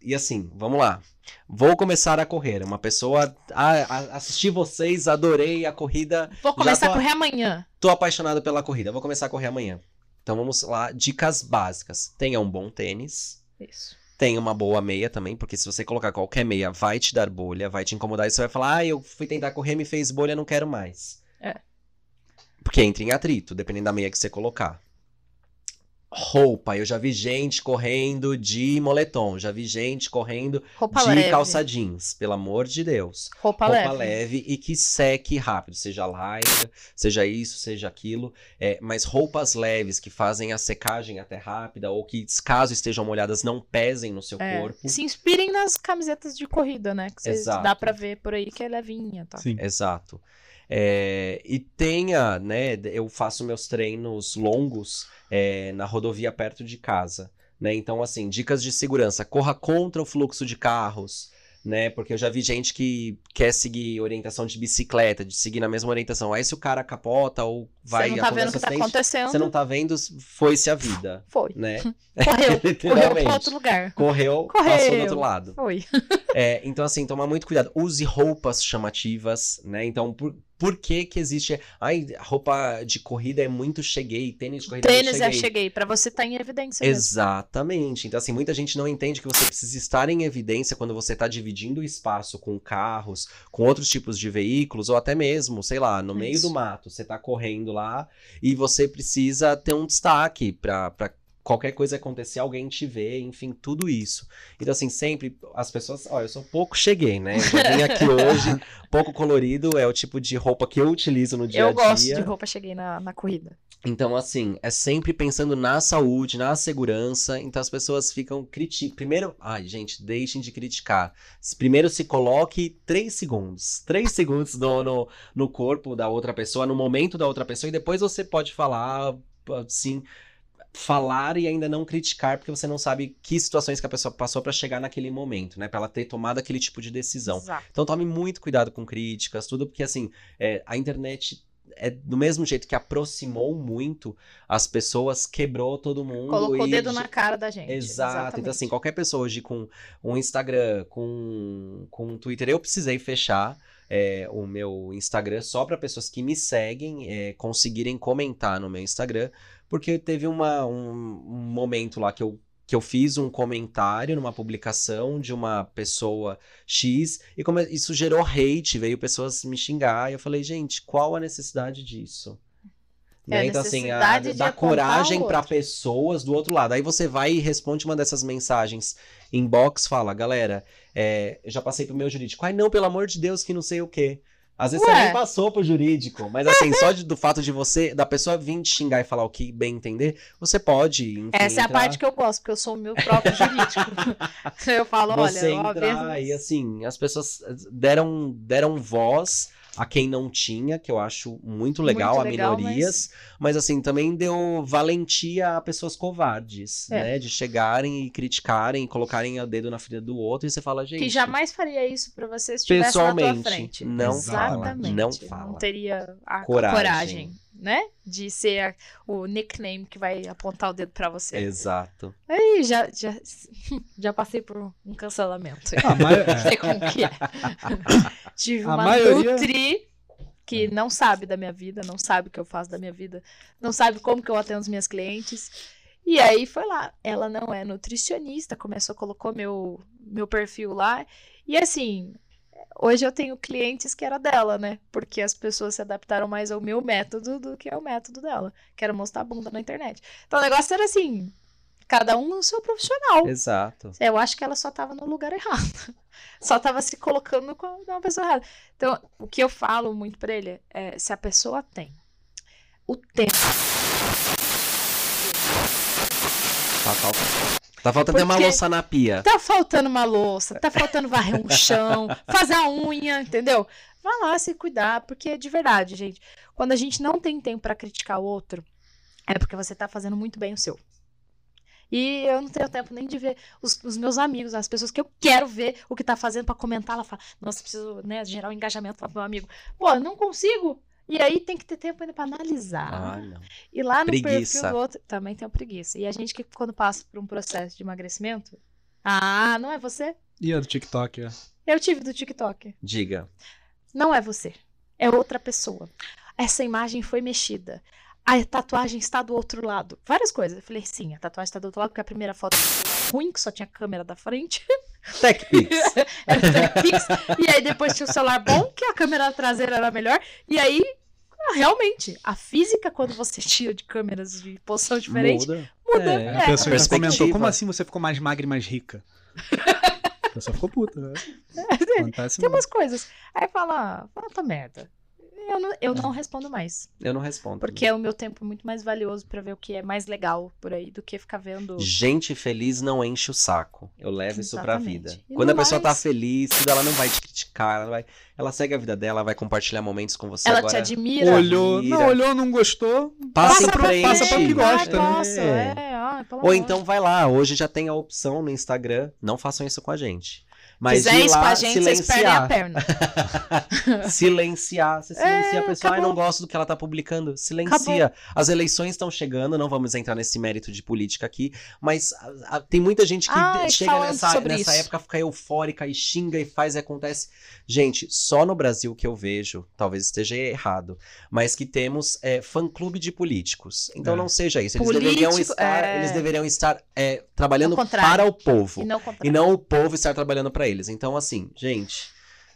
E assim, vamos lá. Vou começar a correr. Uma pessoa. Ah, assisti vocês, adorei a corrida. Vou começar tô- a correr amanhã. Tô apaixonado pela corrida. Vou começar a correr amanhã. Então vamos lá, dicas básicas. Tenha um bom tênis. Isso. Tenha uma boa meia também, porque se você colocar qualquer meia, vai te dar bolha, vai te incomodar e você vai falar: "Ah, eu fui tentar correr, me fez bolha, não quero mais". É. Porque entra em atrito, dependendo da meia que você colocar. Roupa, eu já vi gente correndo de moletom, já vi gente correndo Roupa de leve. calça jeans, pelo amor de Deus Roupa, roupa leve. leve. e que seque rápido, seja lycra, seja isso, seja aquilo, é, mas roupas leves que fazem a secagem até rápida ou que caso estejam molhadas não pesem no seu É, corpo. Se inspirem nas camisetas de corrida, né? Que vocês Exato. dá pra ver por aí que é levinha, tá? Sim. Exato. É, e tenha, né? Eu faço meus treinos longos é, na rodovia perto de casa, né? Então, assim, dicas de segurança: corra contra o fluxo de carros, né? Porque eu já vi gente que quer seguir orientação de bicicleta, de seguir na mesma orientação. Aí, se o cara capota ou vai Você não tá vendo o que tá acontecendo? você não tá vendo, foi-se a vida, Foi. né? Correu. Correu pra outro lugar. Correu, Correu. passou do outro lado. Foi. É, então, assim, tomar muito cuidado. Use roupas chamativas, né? Então, por, por que que existe... Ai, roupa de corrida é muito cheguei, tênis de corrida é Tênis é cheguei. cheguei. Pra você tá em evidência mesmo. Exatamente. Então, assim, muita gente não entende que você precisa estar em evidência quando você está dividindo o espaço com carros, com outros tipos de veículos, ou até mesmo, sei lá, no meio Isso. do mato, você tá correndo lá e você precisa ter um destaque pra, pra qualquer coisa acontecer, alguém te vê, enfim, tudo isso. Então, assim, sempre as pessoas. Ó, eu sou pouco cheguei, né? Eu vim aqui hoje, pouco colorido, é o tipo de roupa que eu utilizo no dia a Eu dia. gosto de roupa cheguei na, na corrida. Então, assim, é sempre pensando na saúde, na segurança. Então, as pessoas ficam criticando. Primeiro, ai, gente, deixem de criticar. Primeiro, se coloque três segundos. Três segundos no, no, no corpo da outra pessoa, no momento da outra pessoa, e depois você pode falar, assim. Falar e ainda não criticar, porque você não sabe que situações que a pessoa passou pra chegar naquele momento, né? Pra ela ter tomado aquele tipo de decisão. Exato. Então tome muito cuidado com críticas, tudo, porque assim, é, a internet é do mesmo jeito que aproximou muito as pessoas, quebrou todo mundo. Colocou o dedo de- na cara da gente. Exato. Então, Exatamente. assim, qualquer pessoa hoje com um Instagram, com, com um Twitter, eu precisei fechar é, o meu Instagram só para pessoas que me seguem é, conseguirem comentar no meu Instagram, porque teve uma, um, um momento lá que eu, que eu fiz um comentário numa publicação de uma pessoa X e come- isso gerou hate, veio pessoas me xingar, e eu falei, gente, qual a necessidade disso? É, Né? Então, assim, a, dar coragem para pessoas do outro lado. Aí você vai e responde uma dessas mensagens inbox, fala, galera, é, eu já passei pro meu jurídico. Ai, não, pelo amor de Deus, que não sei o quê. Às vezes você Ué. nem passou pro jurídico, mas assim, só de- do fato de você, da pessoa vir te xingar e falar o que bem entender, você pode, enfim, Essa é a entrar- parte que eu gosto, porque eu sou o meu próprio jurídico. eu falo, você olha, ó, entrar vezes- e assim, as pessoas deram, deram voz a quem não tinha, que eu acho muito legal, Muito a legal, minorias, mas... assim, também deu valentia a pessoas covardes, É. né, de chegarem e criticarem, colocarem o dedo na ferida do outro e você fala, gente, que jamais faria isso pra você se estivesse na tua Pessoalmente, frente. não fala, Exatamente. não fala. Não teria a a Coragem. coragem. né? De ser a- o nickname que vai apontar o dedo pra você. exato. Aí já, já, já passei por um cancelamento. Ah, mas- sei como que é. Tive A uma maioria- Nutri que não sabe da minha vida, não sabe o que eu faço da minha vida, não sabe como que eu atendo os meus clientes. E aí foi lá. Ela não é nutricionista, começou, colocou meu, meu perfil lá. E assim, hoje eu tenho clientes que era dela, né? Porque as pessoas se adaptaram mais ao meu método do que ao método dela. Que era mostrar a bunda na internet. Então o negócio era assim, cada um no seu profissional. Exato. Eu acho que ela só tava no lugar errado. Só tava se colocando com uma pessoa errada. Então, o que eu falo muito pra ele é: se a pessoa tem o tempo. Tá faltando. Tá faltando até uma Porque- louça na pia. Tá faltando uma louça, tá faltando varrer um chão, fazer a unha, entendeu? Vai lá se cuidar, porque de verdade, gente, quando a gente não tem tempo pra criticar o outro, é porque você tá fazendo muito bem o seu. E eu não tenho tempo nem de ver os, os meus amigos, as pessoas que eu quero ver o que tá fazendo pra comentar. Ela fala, nossa, preciso né, gerar um engajamento pro meu amigo. Pô, eu não consigo. E aí tem que ter tempo ainda pra analisar. Ah, não. E lá no Preguiça. perfil do outro também tem o preguiça. E a gente que quando passa por um processo de emagrecimento, ah, não é você? E a do TikTok, é. Eu tive do TikTok. Diga. Não é você. É outra pessoa. Essa imagem foi mexida. A tatuagem está do outro lado. Várias coisas. Eu falei, sim, a tatuagem está do outro lado, porque a primeira foto ruim, que só tinha câmera da frente. TechPix. era TechPix. e aí depois tinha o celular bom, que a câmera traseira era melhor. E aí, ah, realmente, a física, quando você tira de câmeras de posição diferente, Muda. muda. É, É, A pessoa perspectiva. comentou, como assim você ficou mais magra e mais rica? A pessoa ficou puta, né? Acontece Tem mesmo. umas coisas. Aí fala, ah, tá merda. Eu não, eu não respondo mais. Eu não respondo. Porque o meu tempo é muito mais valioso pra ver o que é mais legal por aí do que ficar vendo. Gente feliz não enche o saco. Eu levo isso pra Exatamente. vida. E Quando a pessoa tá mais- feliz, tudo, ela não vai te criticar, ela, vai, ela segue a vida dela, vai compartilhar momentos com você Ela agora. te admira. Olhou, Vira. não olhou, não gostou. Passa Passa pra- frente. passa pra quem gosta, É. é, pelo Ou amor. então vai lá, hoje já tem a opção no Instagram, não façam isso com a gente. Mas ir isso com lá, a gente, vocês perdem a silenciar. perna. silenciar. Você silencia É, a pessoa. Ai, acabou. não gosto do que ela tá publicando. Silencia. As eleições estão chegando, não vamos entrar nesse mérito de política aqui, mas a- a- tem muita gente que Ai, chega nessa, nessa isso. época, fica eufórica e xinga e faz e acontece. Gente, só no Brasil que eu vejo, talvez esteja errado, mas que temos é, fã-clube de políticos. Então É. não seja isso. Eles Político, deveriam estar, é. eles deveriam estar é, trabalhando para o povo. E não E não o povo estar trabalhando para eles. Então, assim, gente,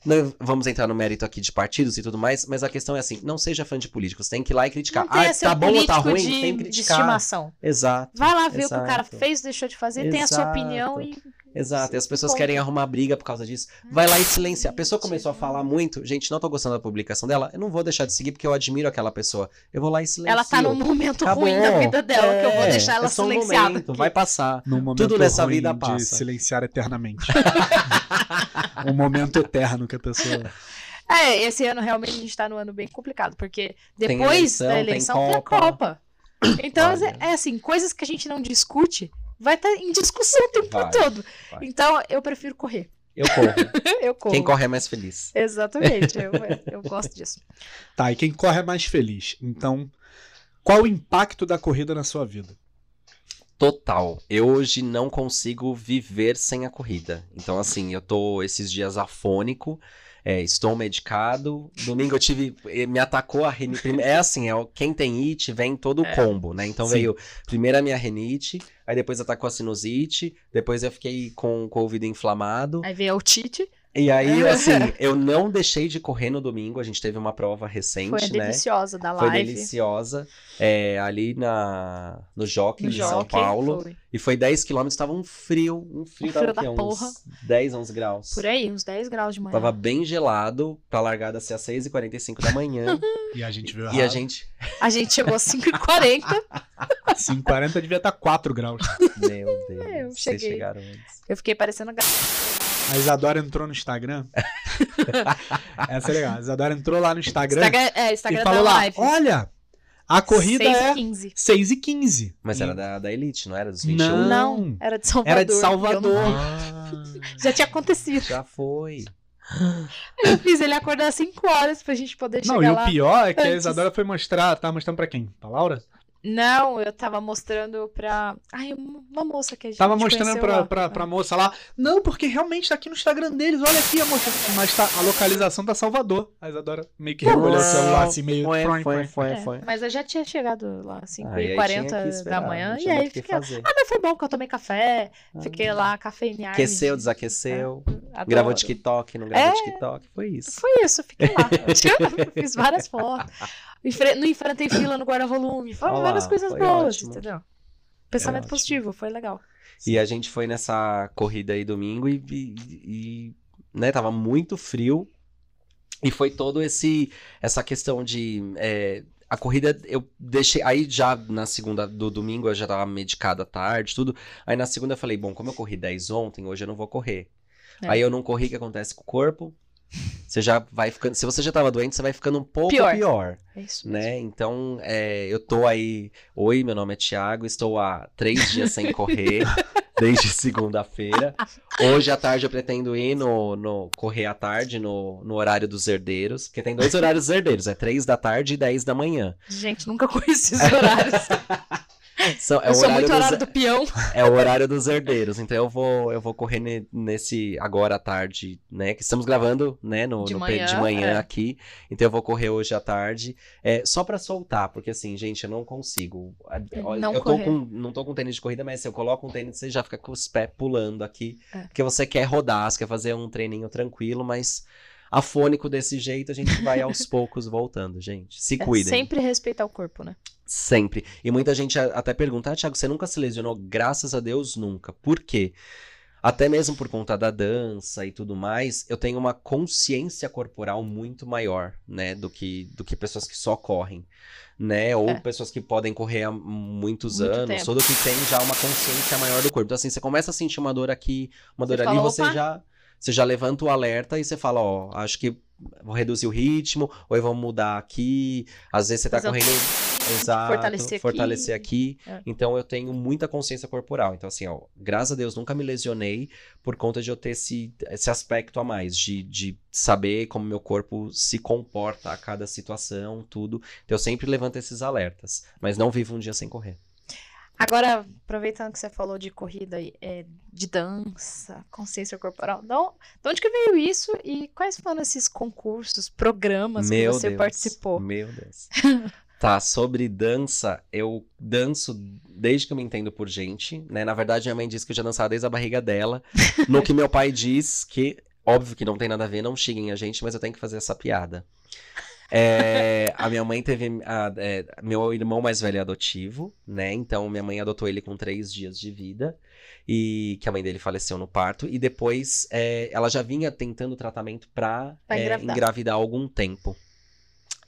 não vamos entrar no mérito aqui de partidos e tudo mais, mas a questão é assim, não seja fã de políticos, tem que ir lá e criticar. Não tenha Ah, seu tá bom ou tá ruim? de, tem que de criticar. estimação. Exato. Vai lá ver o que o cara Exato. fez, deixou de fazer, tem a sua Exato. opinião e. Exato. E as pessoas Ponto. querem arrumar briga por causa disso. Vai lá e silencia. A pessoa começou a falar muito, gente, não tô gostando da publicação dela, eu não vou deixar de seguir porque eu admiro aquela pessoa. Eu vou lá e silencio. Ela tá num momento Acabou. ruim da vida dela, que eu vou É, deixar ela é só um silenciada. momento, aqui. vai passar. Num momento Tudo nessa ruim vida de passa. silenciar eternamente. um momento eterno que a pessoa. É, esse ano realmente a gente tá no ano bem complicado, porque Tem depois eleição, da tem eleição tem, a Copa. Copa. Então, Olha. é, é assim, coisas que a gente não discute, vai estar em discussão o tempo Vai, todo. vai. Então, eu prefiro correr. Eu corro. eu corro. Quem corre é mais feliz. Exatamente, eu, eu gosto disso. Tá, e quem corre é mais feliz. Então, qual o impacto da corrida na sua vida? Total. Eu hoje não consigo viver sem a corrida. Então, assim, eu tô esses dias afônico, é, estou medicado. Domingo eu tive. eh, Me atacou a rinite. É assim, é, o- quem tem it vem todo o É. combo, né? Então Sim. veio primeiro a minha renite, aí depois atacou a sinusite, depois eu fiquei com, com o ouvido inflamado. Aí veio o Tite, E aí, assim, eu não deixei de correr no domingo. A gente teve uma prova recente, foi né? deliciosa da Foi live. deliciosa. É, ali na, no Jockey, No em São Paulo. foi. E foi 10 km, tava um frio. Um frio, Um tava frio da uns porra. 10, 11 graus. Por aí, uns 10 graus de manhã. Tava bem gelado, pra largada ser às 6h45 da manhã. E a gente viu e a errado. gente. A gente chegou às 5h40. 5,40 devia estar 4 graus. Meu Deus. Eu vocês cheguei. chegaram antes. Eu fiquei parecendo. A Isadora entrou no Instagram. Essa é legal. A Isadora entrou lá no Instagram, Instagram, é, Instagram e da falou lá: live. olha, a corrida 6 é e 15. 6 e 15. Mas E- era da, da Elite, não era dos 21? Não. Não, era de Salvador. Era de eu não- Salvador. Ah, Já tinha acontecido. já foi. Eu fiz ele acordar às 5 horas pra gente poder Não, chegar e o lá. pior é que a antes. Isadora foi mostrar. Tá mostrando pra quem? Pra Laura? Não, eu tava mostrando pra. Ai, uma moça que a gente Tava mostrando pra, lá. pra, pra moça lá. Não, porque realmente tá aqui no Instagram deles. Olha aqui a moça. Mas tá, a localização tá Salvador. A Isadora meio que recolheu o celular assim, meio. Foi, foi, froin. foi, É, foi. Mas eu já tinha chegado lá, 5 Ah, e e aí 40 tinha que da esperar, manhã. E aí fiquei. Ah, fazer. mas foi bom que eu tomei café. Ah. Fiquei lá, cafeinear. Aqueceu, desaqueceu. Adoro. Gravou TikTok, não gravou É. TikTok. Foi isso. Foi isso, fiquei lá. Eu Fiz várias fotos. Enfre- Não enfrentei fila no guarda-volume. Foram várias coisas boas, ótimo. entendeu? Pensamento positivo, foi legal. E a gente foi nessa corrida aí domingo e, e- e, né, tava muito frio. E foi todo esse essa questão de é, a corrida eu deixei aí já na segunda do domingo eu já tava medicado à tarde, tudo. Aí na segunda eu falei, bom, como eu corri 10 ontem, hoje eu não vou correr. É. Aí eu não corri, o que acontece com o corpo? Você já vai ficando. Se você já tava doente, você vai ficando um pouco Pior. pior É isso mesmo. né? Então, é, eu tô aí. Oi, meu nome é Thiago, estou há três dias sem correr, desde segunda-feira. Hoje à tarde eu pretendo ir no, no correr à tarde no, no horário dos herdeiros, porque tem dois horários dos herdeiros, é três da tarde e dez da manhã. Gente, nunca conheci esses horários. São, é, eu o sou horário muito dos, horário do peão. é o horário dos herdeiros, então eu vou, eu vou correr ne- nesse agora à tarde, né? Que estamos gravando, né? No, De no pe- de manhã, manhã é. aqui. Então eu vou correr hoje à tarde. É, só pra soltar, porque assim, gente, eu não consigo. Olha, Não eu tô correr. com, não tô com tênis de corrida, mas se eu coloco um tênis, você já fica com os pés pulando aqui. É. Porque você quer rodar, você quer fazer um treininho tranquilo, mas afônico desse jeito, a gente vai aos poucos voltando, gente. Se É cuidem. sempre respeitar o corpo, né? Sempre. E muita gente até pergunta, ah, Thiago, você nunca se lesionou? Graças a Deus, nunca. Por quê? Até mesmo por conta da dança e tudo mais, eu tenho uma consciência corporal muito maior, né, do que, do que pessoas que só correm, né, ou É. pessoas que podem correr há muitos Muito anos, tempo. todo que tem já uma consciência maior do corpo. Então assim, você começa a sentir uma dor aqui, uma Você dor ali, fala, você "Opa." já você já levanta o alerta e você fala, ó, acho que vou reduzir o ritmo, ou eu vou mudar aqui. Às vezes você tá um- correndo Exato, fortalecer fortalecer aqui. É. Então eu tenho muita consciência corporal. Então, assim, ó, graças a Deus nunca me lesionei por conta de eu ter esse, esse aspecto a mais, de, de saber como meu corpo se comporta a cada situação, tudo. Então eu sempre levanto esses alertas. Mas não vivo um dia sem correr. Agora, aproveitando que você falou de corrida, e, é, de dança, consciência corporal, de on- de onde que veio isso e quais foram esses concursos, programas meu que você Deus. participou? Meu Deus. Tá, sobre dança, eu danço desde que eu me entendo por gente, né? Na verdade, minha mãe disse que eu já dançava desde a barriga dela. No que meu pai diz que, óbvio que não tem nada a ver, não xinguem a gente, mas eu tenho que fazer essa piada. É, a minha mãe teve. a- é, meu irmão mais velho é adotivo, né? Então minha mãe adotou ele com três dias de vida. E que a mãe dele faleceu no parto. E depois é, ela já vinha tentando tratamento pra, Pra é, engravidar. engravidar há algum tempo.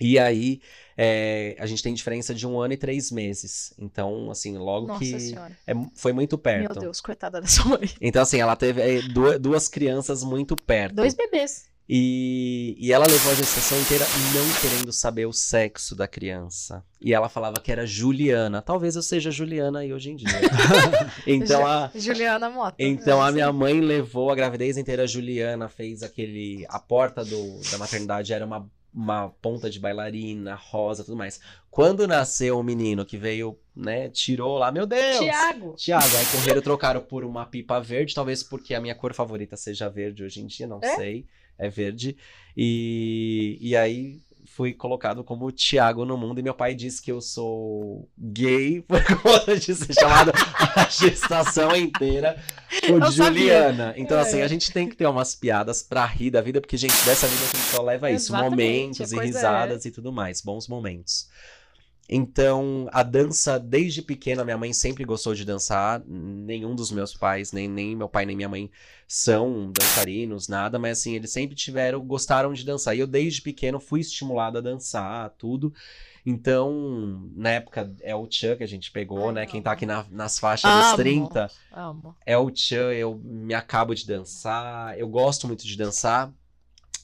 E aí, é, a gente tem diferença de um ano e três meses. Então, assim, logo Nossa que. senhora. é- foi muito perto. Meu Deus, coitada da sua mãe. Então, assim, ela teve é, du- duas crianças muito perto. Dois bebês. E, e ela levou a gestação inteira não querendo saber o sexo da criança. E ela falava que era Juliana. Talvez eu seja Juliana aí hoje em dia. então a. Juliana Mota. Então a Sim. minha mãe levou a gravidez inteira. A Juliana fez aquele. A porta do, da maternidade era uma, uma ponta de bailarina, rosa, tudo mais. Quando nasceu o menino que veio, né, tirou lá, meu Deus! Tiago. Tiago, aí correram, trocaram por uma pipa verde, talvez porque a minha cor favorita seja verde hoje em dia, não É? sei. É verde. E, e aí fui colocado como Tiago no mundo e meu pai disse que eu sou gay por conta de ser chamado a gestação inteira Juliana. Então, É. assim, a gente tem que ter umas piadas pra rir da vida, porque, gente, dessa vida a gente só leva isso. Exatamente, Momentos e é. risadas e tudo mais. Bons momentos. Então, a dança, desde pequena, minha mãe sempre gostou de dançar. Nenhum dos meus pais, nem, nem meu pai nem minha mãe são dançarinos, nada, mas assim, eles sempre tiveram, gostaram de dançar. E eu, desde pequeno, fui estimulado a dançar, tudo. Então, na época, é o Tchan que a gente pegou, Ai, né? amo. Quem tá aqui na- nas faixas Amo. dos 30 Amo. é o Tchan, eu me acabo de dançar, eu gosto muito de dançar.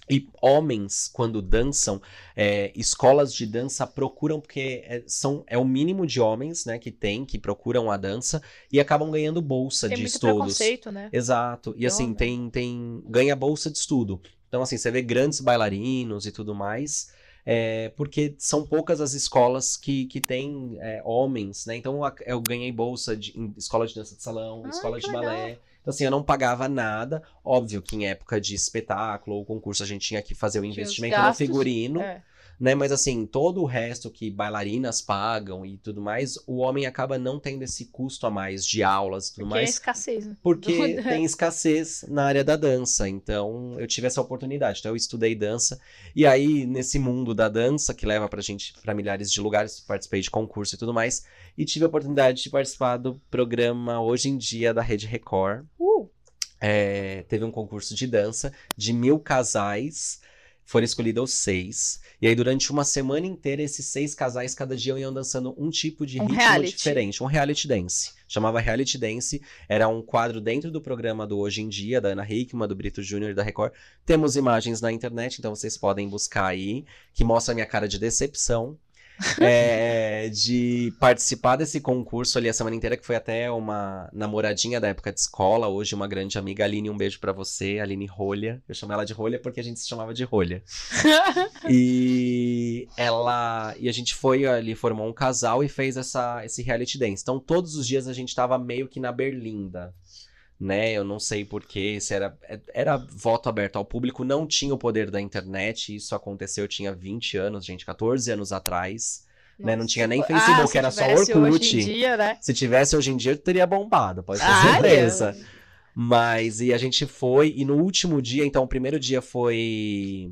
E homens, quando dançam, é, escolas de dança procuram, porque é, são, é o mínimo de homens né, que tem, que procuram a dança, e acabam ganhando bolsa Tem de muito estudos. preconceito, né? Exato. E Eu assim, amo. tem, tem. ganha bolsa de estudo. Então, assim, você vê grandes bailarinos e tudo mais. É, porque são poucas as escolas que, que têm é, homens, né? Então eu ganhei bolsa de em escola de dança de salão, Ai, escola de legal. balé. Então, assim, eu não pagava nada. Óbvio que em época de espetáculo ou concurso a gente tinha que fazer o investimento no figurino É. né? Mas assim, todo o resto que bailarinas pagam e tudo mais, o homem acaba não tendo esse custo a mais de aulas e tudo Porque é mais, escassez, né? porque Do- tem escassez na área da dança. Então, eu tive essa oportunidade. Então, eu estudei dança. E aí, nesse mundo da dança, que leva pra gente pra milhares de lugares, participei de concurso e tudo mais, e tive a oportunidade de participar do programa Hoje em Dia da Rede Record. Uh, É, teve um concurso de dança de mil casais. Foram escolhidos seis. E aí, durante uma semana inteira, esses seis casais, cada dia iam dançando um tipo de Um ritmo reality. diferente. Um reality dance. Chamava Reality Dance. Era um quadro dentro do programa do Hoje em Dia, da Ana Hickman, do Brito Júnior e da Record. Temos imagens na internet, então vocês podem buscar aí, que mostra a minha cara de decepção. é, de participar desse concurso ali a semana inteira, que foi até uma namoradinha da época de escola, hoje uma grande amiga, Aline, um beijo pra você, Aline Rolha. Eu chamo ela de Rolha porque a gente se chamava de Rolha. E ela e a gente foi ali, formou um casal e fez essa, esse reality dance. Então todos os dias a gente tava meio que na berlinda. Né, eu não sei porquê, se era, era voto aberto ao público, não tinha o poder da internet, isso aconteceu, eu tinha 20 anos, gente, 14 anos atrás, né, não tinha nem Ah, Facebook, se era só Orkut. Dia, né? Se tivesse hoje em dia, eu teria bombado, pode ter Ah, certeza. Mas e a gente foi, e no último dia, então, o primeiro dia foi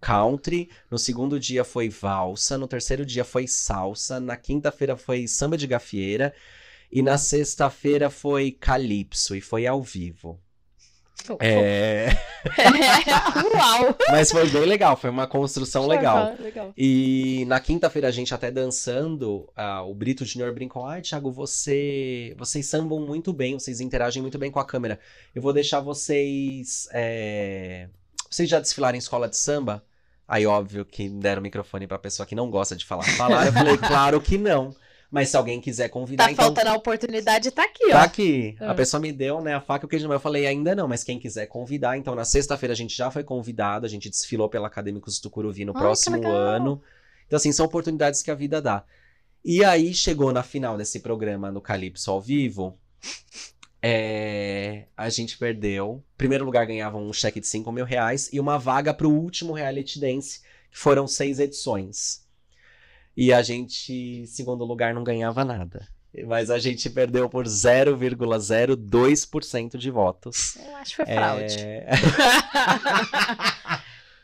country, no segundo dia foi valsa, no terceiro dia foi salsa, na quinta-feira foi samba de gafieira, e na sexta-feira foi calypso, e foi ao vivo. É... Uau! Mas foi bem legal, foi uma construção legal. legal. E na quinta-feira a gente até dançando, ah, o Brito Junior brincou: Ai, Thiago, você, vocês sambam muito bem, vocês interagem muito bem com a câmera. Eu vou deixar vocês. é, Vocês já desfilaram em escola de samba? Aí, óbvio que deram o microfone pra pessoa que não gosta de falar. Falar, eu falei, claro que não. Mas se alguém quiser convidar, Tá então. faltando a oportunidade, tá aqui, Tá ó. aqui. A Ah. pessoa me deu, né, a faca e o queijo. Eu falei, ainda não, mas quem quiser convidar. Então, na sexta-feira a gente já foi convidado, a gente desfilou pela Acadêmicos do Curuvi no Ai, próximo ano. Então, assim, são oportunidades que a vida dá. E aí, chegou na final desse programa no Calypso ao vivo, é, a gente perdeu. Primeiro lugar ganhava um cheque de 5 mil reais e uma vaga pro último reality dance, que foram seis edições. E a gente, segundo lugar, não ganhava nada. Mas a gente perdeu por 0,02% de votos. Eu acho que foi fraude. É,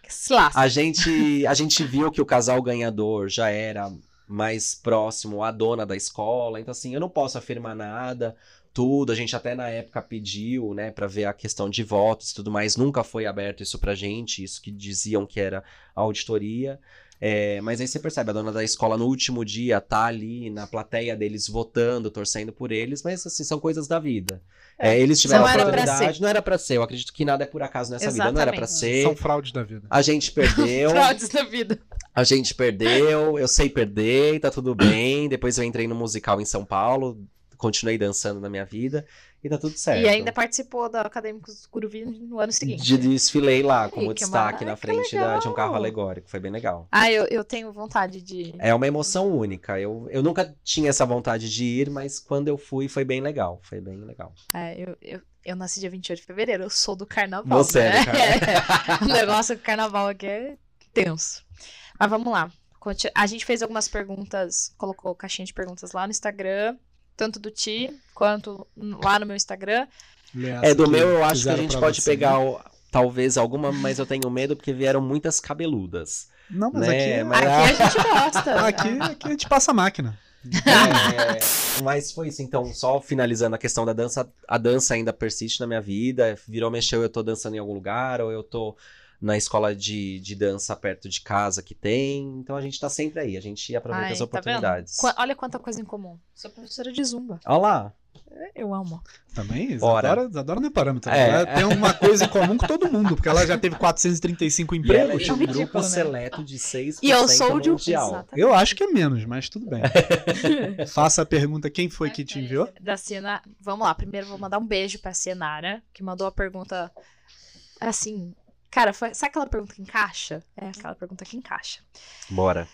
Se lasca. A gente, a gente viu que o casal ganhador já era mais próximo à dona da escola, então assim, eu não posso afirmar nada, tudo, a gente até na época pediu, né, pra ver a questão de votos e tudo mais, nunca foi aberto isso pra gente, isso que diziam que era auditoria. É, mas aí você percebe, a dona da escola no último dia tá ali na plateia deles votando, torcendo por eles, mas assim, são coisas da vida. É, eles tiveram Não a oportunidade, não era pra ser, eu acredito que nada é por acaso nessa vida, não era pra Exatamente. ser. São fraudes da vida. A gente perdeu. Fraudes da vida. A gente perdeu, eu sei perder, tá tudo bem. Depois eu entrei no musical em São Paulo, continuei dançando na minha vida e tá tudo certo. E ainda participou da Acadêmicos do Curuvi no ano seguinte. De desfilei lá como que destaque na frente da- de um carro alegórico. Foi bem legal. Ah, eu, eu tenho vontade de. É uma emoção única. Eu, eu nunca tinha essa vontade de ir, mas quando eu fui foi bem legal. Foi bem legal. É, eu, eu, eu nasci dia 28 de fevereiro, eu sou do carnaval. Você é né? do carnaval. o negócio do carnaval aqui é tenso. Mas vamos lá. A gente fez algumas perguntas, colocou caixinha de perguntas lá no Instagram, tanto do Ti quanto lá no meu Instagram. É, do meu eu acho que a gente pode você. pegar o- talvez alguma, mas eu tenho medo porque vieram muitas cabeludas. Não, mas né, aqui, mas- Aqui a gente gosta. aqui, aqui a gente passa a máquina. É, mas foi isso, então, só finalizando a questão da dança, a dança ainda persiste na minha vida, virou, mexeu, eu tô dançando em algum lugar, ou eu tô na escola de, de dança perto de casa que tem, então a gente tá sempre aí, a gente aproveita Ai, as tá oportunidades. Qua- Olha quanta coisa em comum. Sou professora de zumba. Olha lá, Eu amo. Também, Bora. Isadora, Isadora não é parâmetro. É. Ela tem uma coisa em comum com todo mundo, porque ela já teve 435 e ela empregos. é de um ridículo, grupo né? seleto de 6% E eu sou de um. mundial. Exatamente. Eu acho que é menos, mas tudo bem. Faça a pergunta, quem foi que te enviou? Da Siena. Vamos lá, primeiro vou mandar um beijo pra Cienara, que mandou a pergunta assim. Cara, foi... sabe aquela pergunta que encaixa? É aquela pergunta que encaixa. Bora.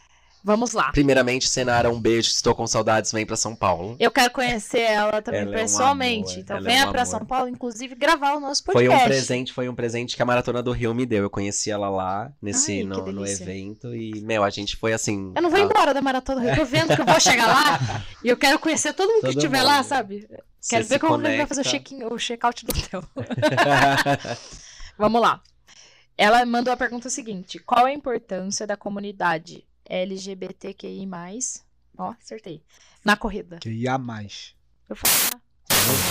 Vamos lá. Primeiramente, Senara, um beijo, estou com saudades, vem pra São Paulo. Eu quero conhecer ela também Ela é um pessoalmente. então ela é venha um pra amor. São Paulo, inclusive, gravar o nosso Foi podcast. um presente, foi um presente que a Maratona do Rio me deu. Eu conheci ela lá, nesse, Ai, que no, no evento, e, meu, a gente foi assim. Eu não vou a- embora da Maratona do Rio. Eu tô vendo que eu vou chegar lá e eu quero conhecer todo mundo que Todo estiver lá, sabe? Quero ver como ele vai conecta. fazer o check-out do hotel. Vamos lá. Ela mandou a pergunta seguinte: Qual a importância da comunidade LGBTQI+, ó, acertei, na corrida? Que ia mais. Eu falo,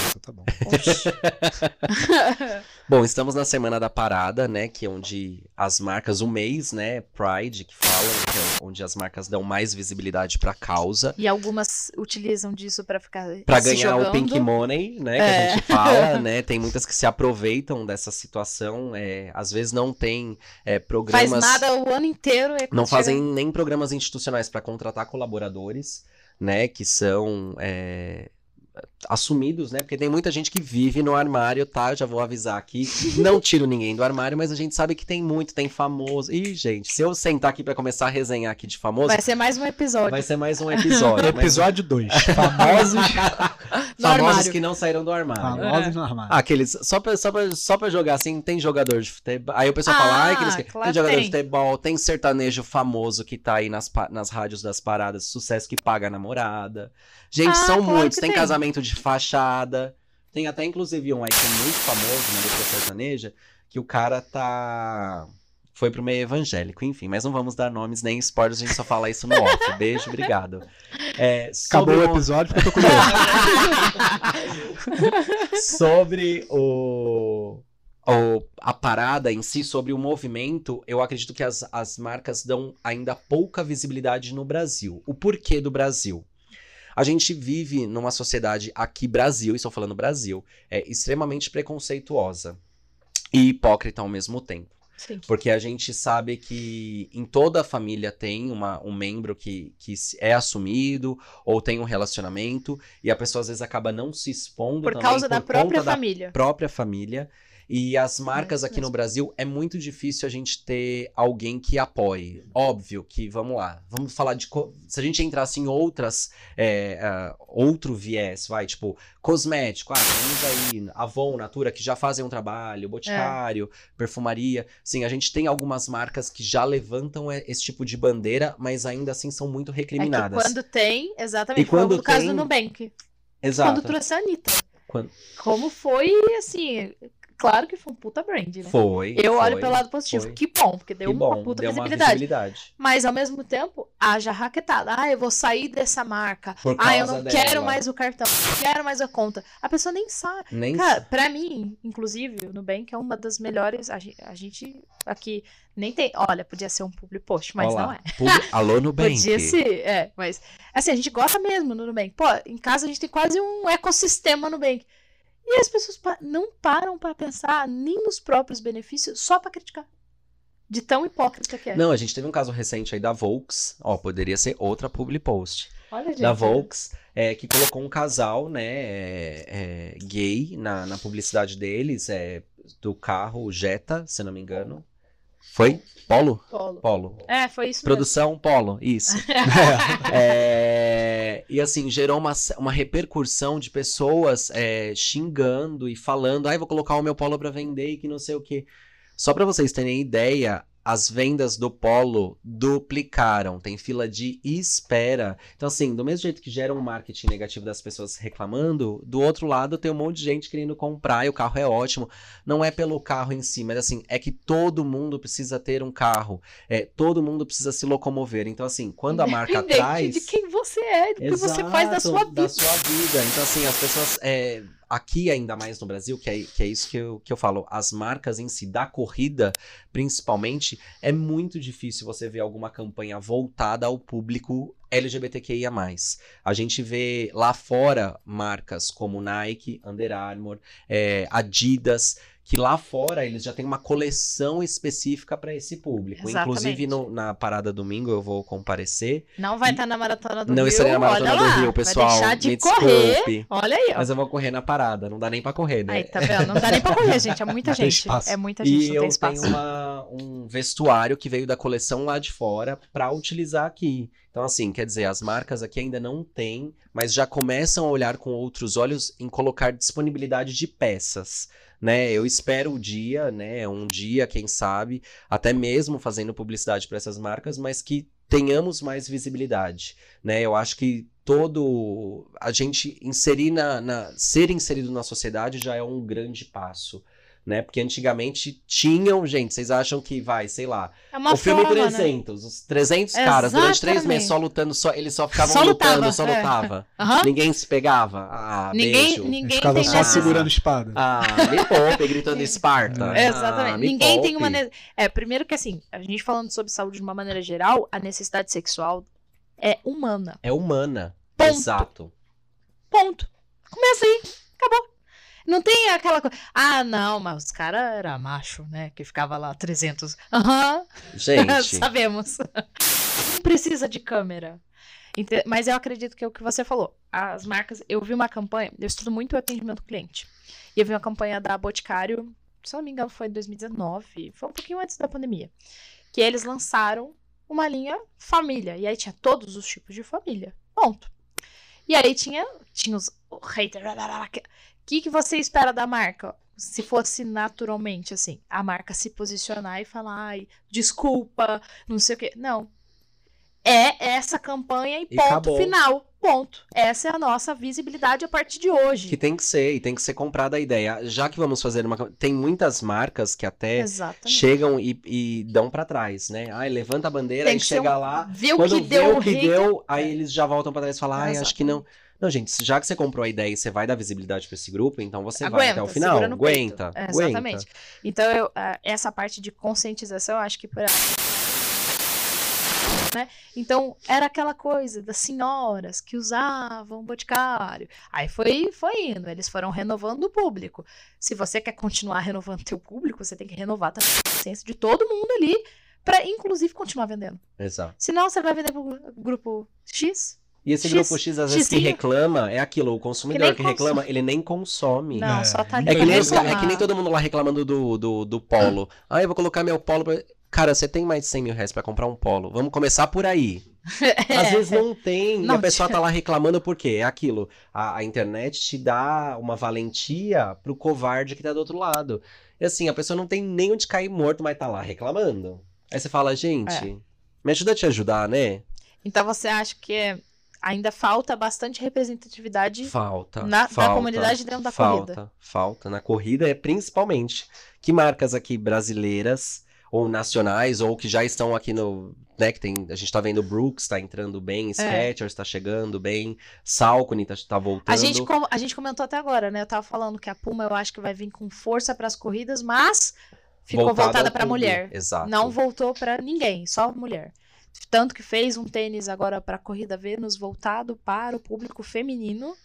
então tá bom. Oxe. Bom, estamos na semana da parada, né? Que é onde as marcas, o mês, né? Pride, que falam, que é onde as marcas dão mais visibilidade pra causa. e algumas utilizam disso pra ficar Pra ganhar o jogando. pink money, né? Que É. a gente fala, né? Tem muitas que se aproveitam dessa situação. É, às vezes não tem é, Faz programas. nada o ano inteiro. e Não fazem chega- nem programas institucionais para contratar colaboradores, né? Que são é, assumidos, né? Porque tem muita gente que vive no armário, tá? Já vou avisar aqui. Não tiro ninguém do armário, mas a gente sabe que tem muito, tem famoso. Ih, gente, se eu sentar aqui para começar a resenhar aqui de famoso, Vai ser mais um episódio. vai ser mais um episódio. mas- Episódio 2. Famosos, No famosos armário. que não saíram do armário. famosos no armário. Ah, aqueles. Só pra, só, pra, só pra jogar assim, tem jogador de futebol. Aí o pessoal fala, Ah, que sei o quê. claro Tem jogador que de tem. futebol, tem sertanejo famoso que tá aí nas, pa- nas rádios das paradas, sucesso que paga a namorada. Gente, Ah, são claro muitos. que Tem, tem. casamento de fachada. Tem até, inclusive, um aí que é muito famoso na dupla sertaneja, que o cara tá. Foi pro meio evangélico, enfim, mas não vamos dar nomes nem spoilers, a gente só fala isso no off. Beijo, obrigado. É, sobre Acabou o episódio porque eu tô curioso. sobre o, o- a parada em si, sobre o movimento, eu acredito que as, as marcas dão ainda pouca visibilidade no Brasil. O porquê do Brasil? A gente vive numa sociedade aqui, Brasil, e estou falando Brasil, é extremamente preconceituosa e hipócrita ao mesmo tempo. Sim. Porque a gente sabe que em toda a família tem uma, um membro que, que é assumido ou tem um relacionamento e a pessoa às vezes acaba não se expondo Por também causa da por própria conta da família. própria família. E as marcas aqui no. Brasil é muito difícil a gente ter alguém que apoie. Óbvio que, vamos lá, vamos falar de. Se a gente entrasse em outras. é, ah, outro viés, vai, tipo, cosmético, ah, temos aí Avon, Natura, que já fazem um trabalho, Boticário, perfumaria. Sim, a gente tem algumas marcas que já levantam é, esse tipo de bandeira, mas ainda assim são muito É recriminadas. quando tem, exatamente, E quando como no caso tem- do Nubank. Exato. Quando trouxe a Anitta. Quando- Como foi, assim, claro que foi um puta brand, né? Foi. Eu olho foi. pelo lado positivo. foi. Que bom, porque deu Que uma bom, puta deu uma visibilidade. visibilidade. Mas ao mesmo tempo, haja raquetada. Ah, eu vou sair dessa marca. Por Ah, eu não dela. quero mais o cartão, não quero mais a conta. A pessoa nem sabe. Nem Cara, pra mim, inclusive, o Nubank é uma das melhores. A gente, a gente aqui nem tem. Olha, podia ser um public post, mas Olá. não é. Publi- Alô, Nubank. Podia ser, é, mas assim, a gente gosta mesmo no Nubank. Pô, em casa a gente tem quase um ecossistema Nubank. E as pessoas não param pra pensar nem nos próprios benefícios, só pra criticar. De tão hipócrita que é. Não, a gente teve um caso recente aí da Volks. Ó, poderia ser outra public post. Olha, gente. da Volks, é, que colocou um casal, né, é, é, gay na, na publicidade deles, é, do carro Jetta, se não me engano. Foi? Polo? Polo. Polo. É, foi isso mesmo. Produção Polo, isso. É, e assim, gerou uma, uma repercussão de pessoas é, xingando e falando, ai, vou colocar o meu polo pra vender e que não sei o que. Só pra vocês terem ideia, as vendas do polo duplicaram, tem fila de espera. Então, assim, do mesmo jeito que gera um marketing negativo das pessoas reclamando, do outro lado tem um monte de gente querendo comprar e o carro é ótimo. Não é pelo carro em si, mas assim, é que todo mundo precisa ter um carro. É, todo mundo precisa se locomover. Então, assim, quando a marca traz. de quem você é, do que você faz da sua vida. Da sua vida. Então, assim, as pessoas. é, aqui, ainda mais no Brasil, que é, que é isso que eu, que eu falo, as marcas em si, da corrida, principalmente, é muito difícil você ver alguma campanha voltada ao público LGBTQIA. A gente vê lá fora marcas como Nike, Under Armour, é, Adidas. Que lá fora eles já têm uma coleção específica para esse público. Exatamente. Inclusive no- na parada domingo eu vou comparecer. Não vai E- estar na maratona do Não Rio. estarei na Maratona do lá, Rio, pessoal. Vai deixar de me correr. desculpe. Olha aí, ó. Mas eu vou correr na parada, não dá nem pra correr, né? Aí, tá vendo? Não dá nem pra correr, gente. É muita Não tem gente. espaço. É muita gente, E não eu tem espaço. tenho uma- um vestuário que veio da coleção lá de fora pra utilizar aqui. Então, assim, quer dizer, as marcas aqui ainda não têm, mas já começam a olhar com outros olhos em colocar disponibilidade de peças. Né, eu espero o dia, né, um dia, quem sabe, até mesmo fazendo publicidade para essas marcas, mas que tenhamos mais visibilidade, né? Eu acho que todo a gente inserir na, na- ser inserido na sociedade já é um grande passo, né? Porque antigamente tinham, gente, vocês acham que vai, sei lá, É uma o filme forma, né? 300, os 300 caras durante três Exatamente. meses só lutando, só, eles só ficavam Só lutando, lutava, só é. lutava. Aham. Ninguém se pegava. Ah, Ninguém, beijo. ninguém Ficava tem só segurando espada. Ah, me poupe, gritando Esparta. É, Exatamente. Ah, Ninguém tem poupe. uma. ne- É, primeiro que assim, a gente falando sobre saúde de uma maneira geral, a necessidade sexual é humana. É humana. Ponto. Exato. Ponto. Começa aí. Acabou. Não tem aquela coisa. Ah, não, mas os caras eram macho, né? Que ficava lá 300. Aham, Gente, sabemos. Não precisa de câmera. Mas eu acredito que é o que você falou. As marcas. Eu vi uma campanha. Eu estudo muito o atendimento cliente. E eu vi uma campanha da Boticário. Se eu não me engano, foi em 2019. Foi um pouquinho antes da pandemia. Que eles lançaram uma linha família. E aí tinha todos os tipos de família. Ponto. E aí tinha, tinha os o hater. O que, que você espera da marca? Se fosse naturalmente, assim, a marca se posicionar e falar, ai, desculpa, não sei o quê. Não. É essa campanha e E ponto acabou. final. Ponto. Essa é a nossa visibilidade a partir de hoje. que tem que ser, e tem que ser comprada a ideia. Já que vamos fazer uma. Tem muitas marcas que até Exatamente. chegam e, e dão pra trás, né? Ai, levanta a bandeira e chega um- lá. Vê o Quando que vê deu o que hater. deu, aí eles já voltam pra trás e falam, ai, acho que não. Não, gente, já que você comprou a ideia e você vai dar visibilidade pra esse grupo, então você vai Aguenta, até o final. Aguenta, É, aguenta. exatamente. Então, eu, ah, essa parte de conscientização, eu acho que por né? Então, era aquela coisa das senhoras que usavam boticário. Aí foi, foi indo, eles foram renovando o público. Se você quer continuar renovando teu público, você tem que renovar também a consciência de todo mundo ali, para inclusive continuar vendendo. Exato. Senão você vai vender pro gru- grupo X? E esse X- grupo X, às vezes, que Xzinho. reclama, é aquilo, o consumidor nem que, reclama, consome. ele nem consome. Não, É, só tá É que, nem é que nem todo mundo lá reclamando do, do, do polo. Ah, eu vou colocar meu polo. Pra... Cara, você tem mais de 100 mil reais pra comprar um polo. Vamos começar por aí. Às vezes não tem. e Não a pessoa tá lá reclamando por quê? É aquilo. A, a internet te dá uma valentia pro covarde que tá do outro lado. E assim, a pessoa não tem nem onde cair morto, mas tá lá reclamando. Aí você fala, gente, É. me ajuda a te ajudar, né? Então você acha que ainda falta bastante representatividade Falta. Na- falta, comunidade dentro da falta, corrida. Falta. Na corrida é principalmente. Que marcas aqui brasileiras, ou nacionais, ou que já estão aqui no. Né, que tem. A gente tá vendo Brooks tá entrando bem, Skechers tá chegando bem, Salcone tá, tá voltando. É. A gente, com- a gente comentou até agora, né? Eu tava falando que a Puma eu acho que vai vir com força para as corridas, mas ficou Voltado voltada para mulher. Exato. Não voltou para ninguém, só mulher. Tanto que fez um tênis agora para corrida Vênus voltado para o público feminino.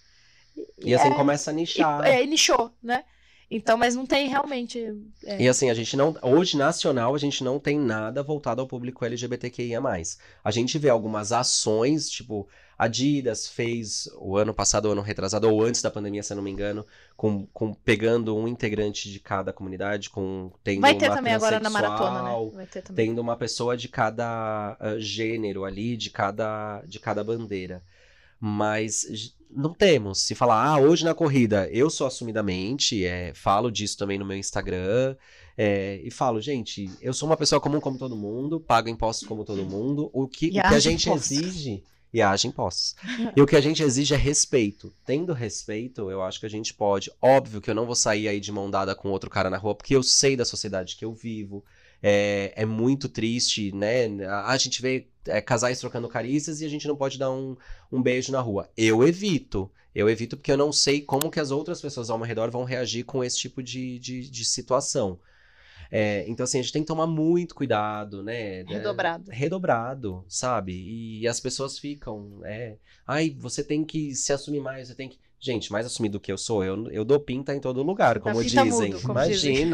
E assim é- começa a e, nichar. é, e nichou, né? Então, mas não tem realmente. é, E assim, a gente não. Hoje, nacional, a gente não tem nada voltado ao público LGBTQIA. A gente vê algumas ações, tipo, Adidas fez o ano passado, o ano retrasado, ou antes da pandemia, se eu não me engano, com, com pegando um integrante de cada comunidade, com tendo vai ter uma também agora na maratona, né? Vai ter também. Tendo uma pessoa de cada ah, gênero ali, de cada, de cada bandeira. Mas não temos. Se falar, ah, hoje na corrida, eu sou assumidamente, é, falo disso também no meu Instagram, é, e falo, gente, eu sou uma pessoa comum como todo mundo, pago impostos como todo mundo, o que, o que a gente impostos. exige. E age impostos. e o que a gente exige é respeito. Tendo respeito, eu acho que a gente pode. Óbvio que eu não vou sair aí de mão dada com outro cara na rua, porque eu sei da sociedade que eu vivo. É, é muito triste, né? A, a gente vê é, casais trocando carícias e a gente não pode dar um, um beijo na rua. Eu evito. Eu evito porque eu não sei como que as outras pessoas ao meu redor vão reagir com esse tipo de, de, de situação. É, então, assim, a gente tem que tomar muito cuidado, né? Redobrado. É, redobrado, sabe? E as pessoas ficam, é... Ai, você tem que se assumir mais, você tem que... Gente, mais assumido do que eu sou, eu, eu dou pinta em todo lugar, como dizem. mudo, como dizem.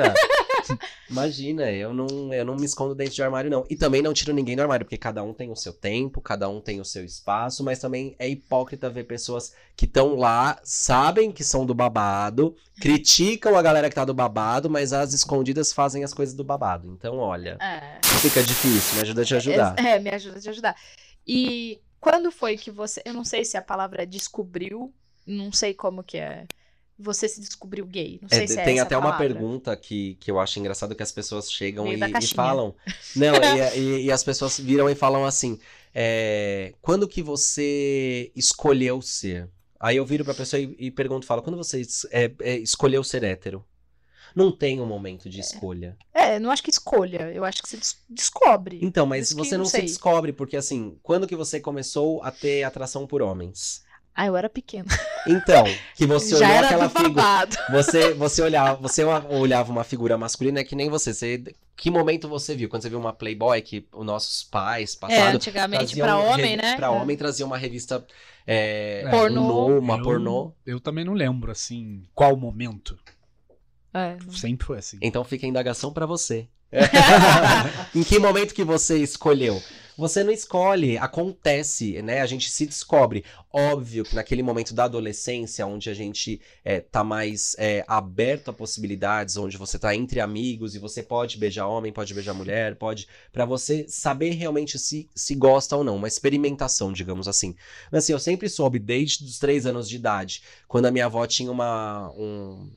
Imagina. Eu não, eu não me escondo dentro de armário, não. E também não tiro ninguém do armário, porque cada um tem o seu tempo, cada um tem o seu espaço, mas também é hipócrita ver pessoas que estão lá, sabem que são do babado, criticam a galera que tá do babado, mas as escondidas fazem as coisas do babado. Então, olha, É. fica difícil, me ajuda a te ajudar. É, é, me ajuda a te ajudar. E quando foi que você. Eu não sei se a palavra é descobriu, não sei como que é. Você se descobriu gay. Não É, sei se é tem até uma pergunta que, que eu acho engraçado que as pessoas chegam e, e falam. Não, e, e- e as pessoas viram e falam assim: é, quando que você escolheu ser? Aí eu viro pra pessoa e, e pergunto, falo, quando você é, é, escolheu ser hétero? Não tem um momento de escolha. É, não acho que escolha, eu acho que você des- descobre. Então, mas você não não se descobre, porque assim, quando que você começou a ter atração por homens? Ah, eu era pequena. Então, que você Já olhou aquela figura. Você, você olhava, você olhava uma figura masculina é que nem você. você. Que momento você viu? Quando você viu uma Playboy que os nossos pais É, passaram. antigamente, traziam pra homem, né? Pra homem trazia uma revista é, É, Pornô. um uma Eu- pornô. Eu também não lembro, assim, qual momento. É. Sempre foi assim. Então fica a indagação pra você. em que momento que você escolheu? Você não escolhe, acontece, né? A gente se descobre. Óbvio que naquele momento da adolescência, onde a gente é, tá mais é, aberto a possibilidades, onde você tá entre amigos e você pode beijar homem, pode beijar mulher, pode. Pra você saber realmente se, se gosta ou não. Uma experimentação, digamos assim. Mas assim, eu sempre soube, desde os três anos de idade, quando a minha avó tinha uma. Um,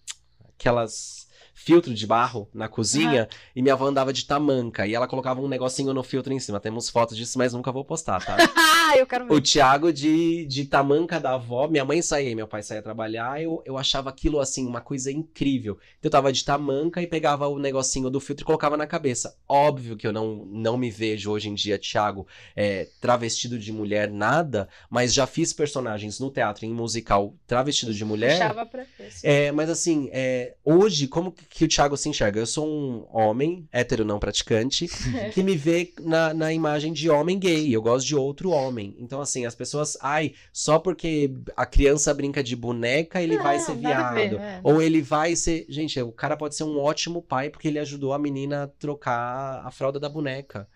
aquelas filtro de barro na cozinha e minha avó andava de tamanca e ela colocava um negocinho no filtro em cima. Temos fotos disso, mas nunca vou postar, tá? Ah, eu quero ver. o Thiago de, de tamanca da avó, minha mãe saía e meu pai saía trabalhar, eu, eu achava aquilo assim uma coisa incrível. Eu tava de tamanca e pegava o negocinho do filtro e colocava na cabeça. Óbvio que eu não, não me vejo hoje em dia, Thiago, é, travestido de mulher, nada, mas já fiz personagens no teatro, em musical, travestido de mulher. Puxava pra esse. É, mas assim, é, hoje, como que que o Thiago se enxerga? Eu sou um homem, hétero não praticante, que me vê na, na imagem de homem gay. Eu gosto de outro homem. Então, assim, as pessoas, ai, só porque a criança brinca de boneca, ele vai Não, ser nada a ver, viado. é. Ou ele vai ser. Gente, o cara pode ser um ótimo pai porque ele ajudou a menina a trocar a fralda da boneca.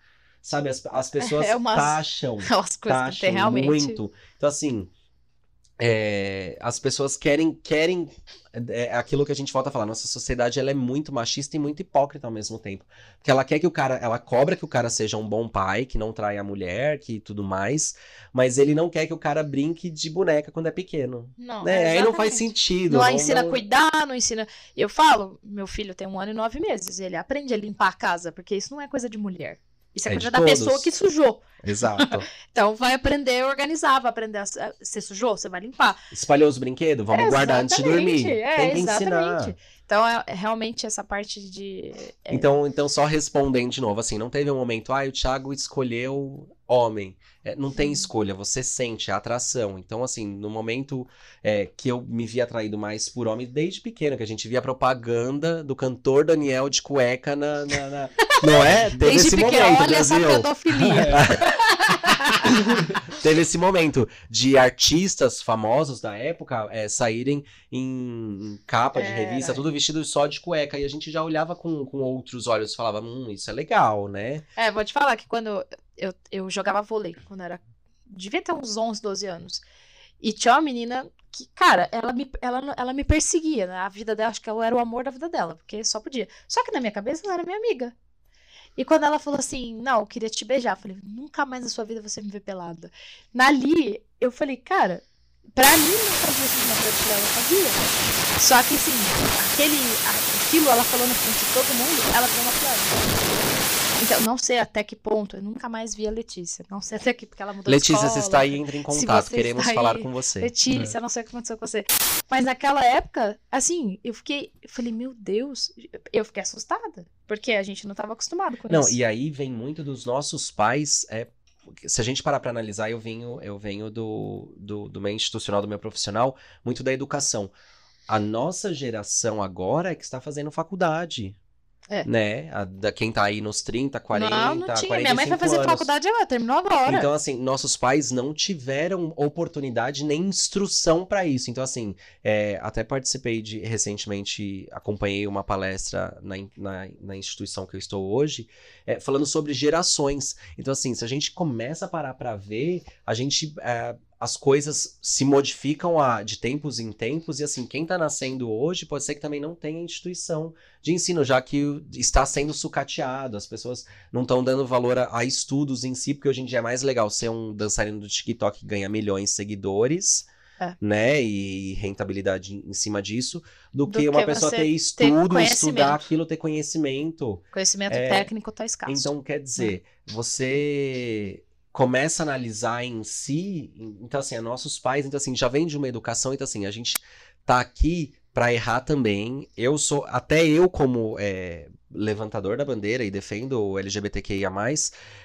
Sabe, as, as pessoas É umas- taxam coisas que taxam tem realmente. muito. Então, assim, é, as pessoas querem, querem é, é aquilo que a gente volta a falar. Nossa sociedade ela é muito machista e muito hipócrita ao mesmo tempo. Porque ela quer que o cara, ela cobra que o cara seja um bom pai, que não trai a mulher, que tudo mais, mas ele não quer que o cara brinque de boneca quando é pequeno. Não, Né? Aí não faz sentido. Não, ensina a cuidar, não ensina. Eu falo, meu filho tem um ano e nove meses. Ele aprende a limpar a casa, porque isso não é coisa de mulher. Isso é, É coisa da todos. pessoa que sujou. Exato. Então vai aprender a organizar, vai aprender a. Você sujou, você vai limpar. Espalhou os brinquedos? Vamos guardar antes de Exatamente, dormir. É, Tem que exatamente. ensinar. Então é, é realmente essa parte de. é, Então, então, só respondendo de novo, assim, não teve um momento, ah, o Thiago escolheu homem. É, não tem escolha, você sente a atração. Então, assim, no momento é, que eu me vi atraído mais por homem, desde pequeno, que a gente via propaganda do cantor Daniel de cueca na. na- na- Não é? Teve Desde esse pequeno, momento, olha essa Brasil. pedofilia. Teve esse momento de artistas famosos da época é, saírem em, capa de É, revista, era. tudo vestido só de cueca. E a gente já olhava com, com outros olhos e falava, hum, isso é legal, né? É, vou te falar que quando eu, eu jogava vôlei, quando era. Devia ter uns 11, 12 anos. E tinha uma menina que, cara, ela me, ela, ela me perseguia, né? A vida dela, acho que eu era o amor da vida dela, porque só podia. Só que na minha cabeça ela era minha amiga. E quando ela falou assim, não, eu queria te beijar, eu falei, nunca mais na sua vida você me vê pelada. Nali, eu falei, cara, pra mim não fazia sentido, mas pra ti ela fazia. Só que assim, aquele, aquilo ela falou na frente de todo mundo, ela deu uma plana. Então, não sei até que ponto, eu nunca mais vi a Letícia. Não sei até que, porque ela mudou Letícia, de escola. você está aí, entre em contato. Queremos falar aí, com você. Letícia, não sei o que aconteceu com você. Mas naquela época, assim, eu fiquei. Eu falei, meu Deus, eu fiquei assustada. Porque a gente não estava acostumado com Não, isso. e aí vem muito dos nossos pais. É, se a gente parar pra analisar, eu venho, eu venho do, do, do meio institucional, do meu profissional, muito da educação. A nossa geração agora é que está fazendo faculdade. É. Né? A, da, quem tá aí nos 30, 40, não, não tinha. 45 Minha mãe foi fazer anos. faculdade agora, terminou agora. Então, assim, nossos pais não tiveram oportunidade nem instrução para isso. Então, assim, é, até participei de, recentemente, acompanhei uma palestra na, na, na instituição que eu estou hoje, é, falando sobre gerações. Então, assim, se a gente começa a parar para ver, a gente. é, as coisas se modificam a, de tempos em tempos, e assim, quem tá nascendo hoje pode ser que também não tenha instituição de ensino, já que está sendo sucateado, as pessoas não estão dando valor a, a estudos em si, porque hoje em dia é mais legal ser um dançarino do TikTok que ganha milhões de seguidores, É. né, e rentabilidade em, cima disso, do, Do que uma que pessoa você ter ter estudo, conhecimento. estudar aquilo, ter conhecimento. Conhecimento É, técnico tá escasso. Então, quer dizer, você começa a analisar em si, então assim, a nossos pais, então assim, já vem de uma educação, então assim, a gente tá aqui pra errar também. Eu sou, até eu como é, levantador da bandeira e defendo o LGBTQIA+,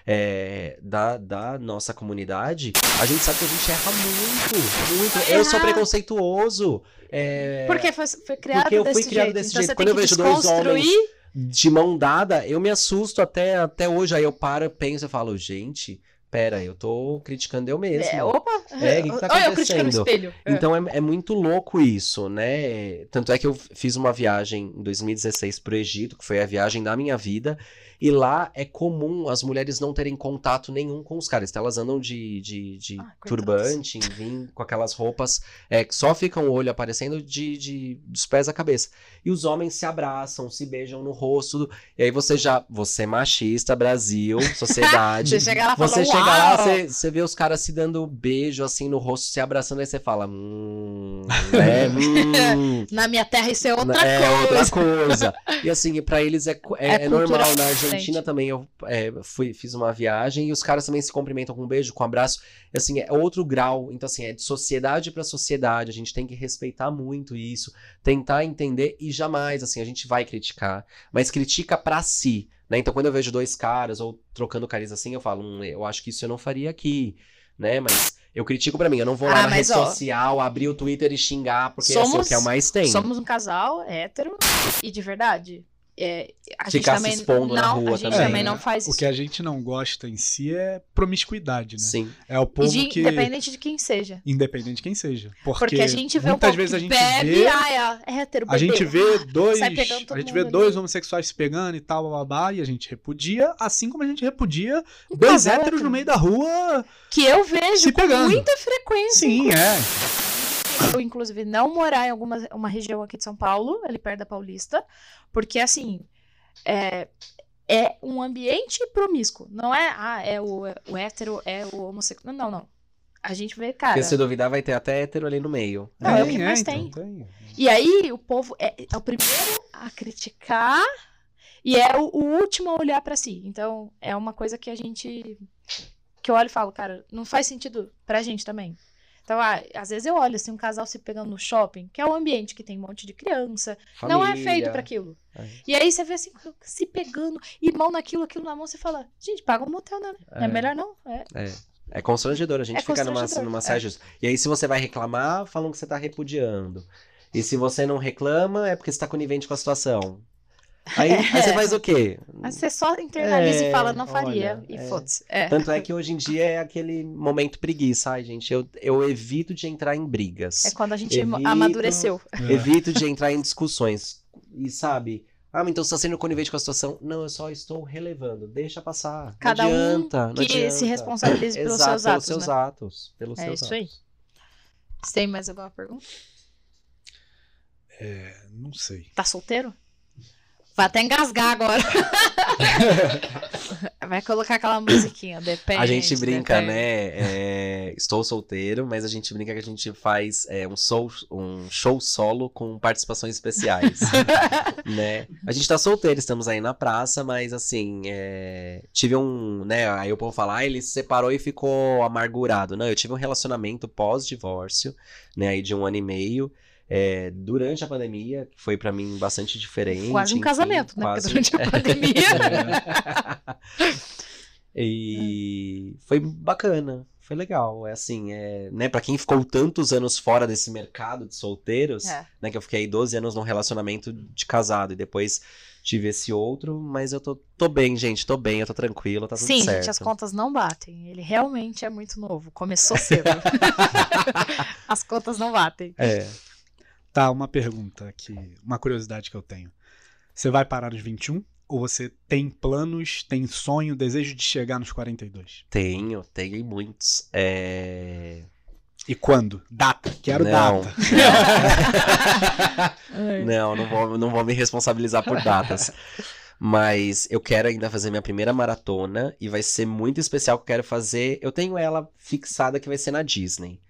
é, da, da nossa comunidade, a gente sabe que a gente erra muito, muito. Eu sou preconceituoso. é, Porque foi, foi criado Porque eu fui criado jeito. desse então jeito. Quando eu vejo dois desconstruir. de mão dada, eu me assusto até, até hoje. Aí eu paro, penso e falo, gente, pera, eu tô criticando eu mesmo. É, opa! É, o que que tá Olha eu criticando o acontecendo? espelho. É. Então é, é muito louco isso, né? Tanto é que eu fiz uma viagem em 2016 pro Egito, que foi a viagem da minha vida, e lá é comum as mulheres não terem contato nenhum com os caras. Então elas andam de, de, de Ah, turbante, enfim, com aquelas roupas é, que só ficam o olho aparecendo de, de, dos pés à cabeça. E os homens se abraçam, se beijam no rosto. E aí você já. Você é machista, Brasil, sociedade. Você chega lá e fala, chega lá, você, você vê os caras se dando beijo assim no rosto, se abraçando, aí você fala, hum, né? Hum. Na minha terra isso é outra é coisa. outra coisa. E assim, pra eles é, é, É é normal. Na Argentina diferente. também eu é, fui, fiz uma viagem e os caras também se cumprimentam com um beijo, com um abraço. E, assim, é outro grau. Então, assim, é de sociedade pra sociedade. A gente tem que respeitar muito isso, tentar entender e jamais, assim, a gente vai criticar, mas critica pra si. Né? Então, quando eu vejo dois caras ou trocando caris assim, eu falo, hum, eu acho que isso eu não faria aqui, né? Mas eu critico pra mim, eu não vou lá Ah, na rede ó, social, abrir o Twitter e xingar, porque assim, é o somos- que é o mais tem. Somos um casal hétero e de verdade. É, a gente Ficar se também expondo na não, rua a gente também, também né? não faz O isso. que a gente não gosta em si é promiscuidade, né? Sim. É o E povo de- que. Independente de quem seja. Independente de quem seja. Porque, Porque a gente vê o muitas vezes a gente bebe, vê. ah, é hétero, A gente vê dois. A gente vê ali. dois homossexuais se pegando e tal, blá, blá, blá, e a gente repudia, assim como a gente repudia Um dois héteros hétero. no meio da rua. Que eu vejo Se com pegando. muita frequência. Sim, é. Eu, inclusive, não morar em alguma uma região aqui de São Paulo, ali perto da Paulista, porque, assim, é, é um ambiente promíscuo. Não é, ah, é o, o hétero, é o homossexual. Não, não. A gente vê, cara. Porque se duvidar, vai ter até hétero ali no meio. Não, é o que mais então, tem. tem. E aí, o povo é, é o primeiro a criticar e é o, o último a olhar pra si. Então, é uma coisa que a gente. que eu olho e falo, cara, não faz sentido pra gente também. Então, ah, às vezes eu olho assim, um casal se pegando no shopping, que é um ambiente que tem um monte de criança, não é feito pra aquilo. É. E aí você vê assim, se pegando, e mão naquilo, aquilo na mão, você fala, gente, paga um motel, né? É, É. melhor não. É. É. É constrangedor a gente É ficar numa, numa é. saia justa. E aí, se você vai reclamar, falam que você tá repudiando. E se você não reclama, é porque você tá conivente com a situação. Aí, aí você faz o quê? Mas você só internaliza É, e fala, não faria. olha, e é. foda-se. É. Tanto é que hoje em dia é aquele momento preguiça. Ai, gente, eu, eu evito de entrar em brigas. É quando a gente Evito- amadureceu. É. Evito de entrar em discussões. E sabe? Ah, mas então você tá sendo conivente com a situação. Não, eu só estou relevando. Deixa passar. Cada não um adianta, não que adianta. se responsabilize pelos Exato, seus pelos atos, seus né? atos. Pelos É seus isso aí. atos. Você tem mais alguma pergunta? É, não sei. Tá solteiro? Vai até engasgar agora. Vai colocar aquela musiquinha, depende. A gente brinca, depende. né? é, estou solteiro, mas a gente brinca que a gente faz é, um, show, um show solo com participações especiais. né? A gente tá solteiro, estamos aí na praça, mas assim, é, tive um, né? Aí o povo fala, ah, ele se separou e ficou amargurado. Não, eu tive um relacionamento pós-divórcio, né? Aí de um ano e meio. É, durante a pandemia, que foi pra mim bastante diferente. Quase um enfim, casamento, né? Porque durante a pandemia. e foi bacana, foi legal. É assim, é, né, para quem ficou tantos anos fora desse mercado de solteiros, É. né, que eu fiquei 12 anos num relacionamento de casado e depois tive esse outro, mas eu tô, tô bem, gente, tô bem, eu tô tranquilo, tá tudo Sim, certo. gente, as contas não batem. Ele realmente é muito novo. Começou cedo. as contas não batem. É. Tá, uma pergunta aqui, uma curiosidade que eu tenho. Você vai parar nos 21? Ou você tem planos, tem sonho, desejo de chegar nos 42? Tenho, tenho muitos. É... E quando? Data. Quero Não, data. Não, não vou, não vou me responsabilizar por datas. Mas eu quero ainda fazer minha primeira maratona e vai ser muito especial que eu quero fazer. Eu tenho ela fixada que vai ser na Disney.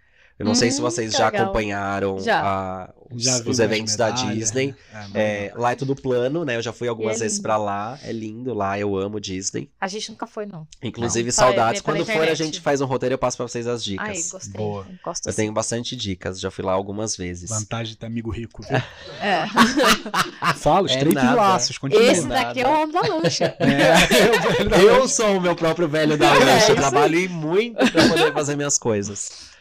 Eu não sei se Hum, vocês já legal. acompanharam Já. a- os, Já os eventos da Disney. É, mas- É, lá é tudo plano, né? Eu já fui algumas é vezes pra lá. É lindo lá, eu amo Disney. A gente nunca foi, não. Inclusive, Não, saudades. pela Quando for, a gente faz um roteiro e eu passo pra vocês as Ai, dicas. gostei. Boa. Eu Gosto Eu assim. tenho bastante dicas, já fui lá algumas vezes. Vantagem de ter amigo rico, viu? É. Fala, É estreito nada. laços, continua. Esse daqui é o homem da lancha. É, Eu sou o meu próprio velho da É, lancha. trabalhei muito pra poder fazer minhas coisas.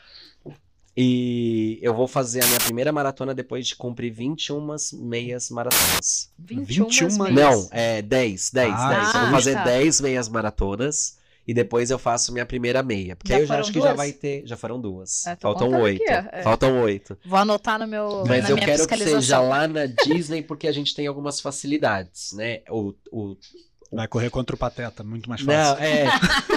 E eu vou fazer a minha primeira maratona depois de cumprir 21 meias maratonas. 21 21 meses. Não, é 10, 10, Ah, 10. Eu vou ah, fazer tá. 10 meias maratonas e depois eu faço minha primeira meia. Porque Já aí eu já acho que já duas? vai ter. Já foram duas. É, Faltam oito. É. Faltam oito. Vou anotar no meu. Mas na eu minha quero que seja lá na Disney porque a gente tem algumas facilidades, né? O, o, Vai correr contra o Pateta, muito mais Não, fácil. é.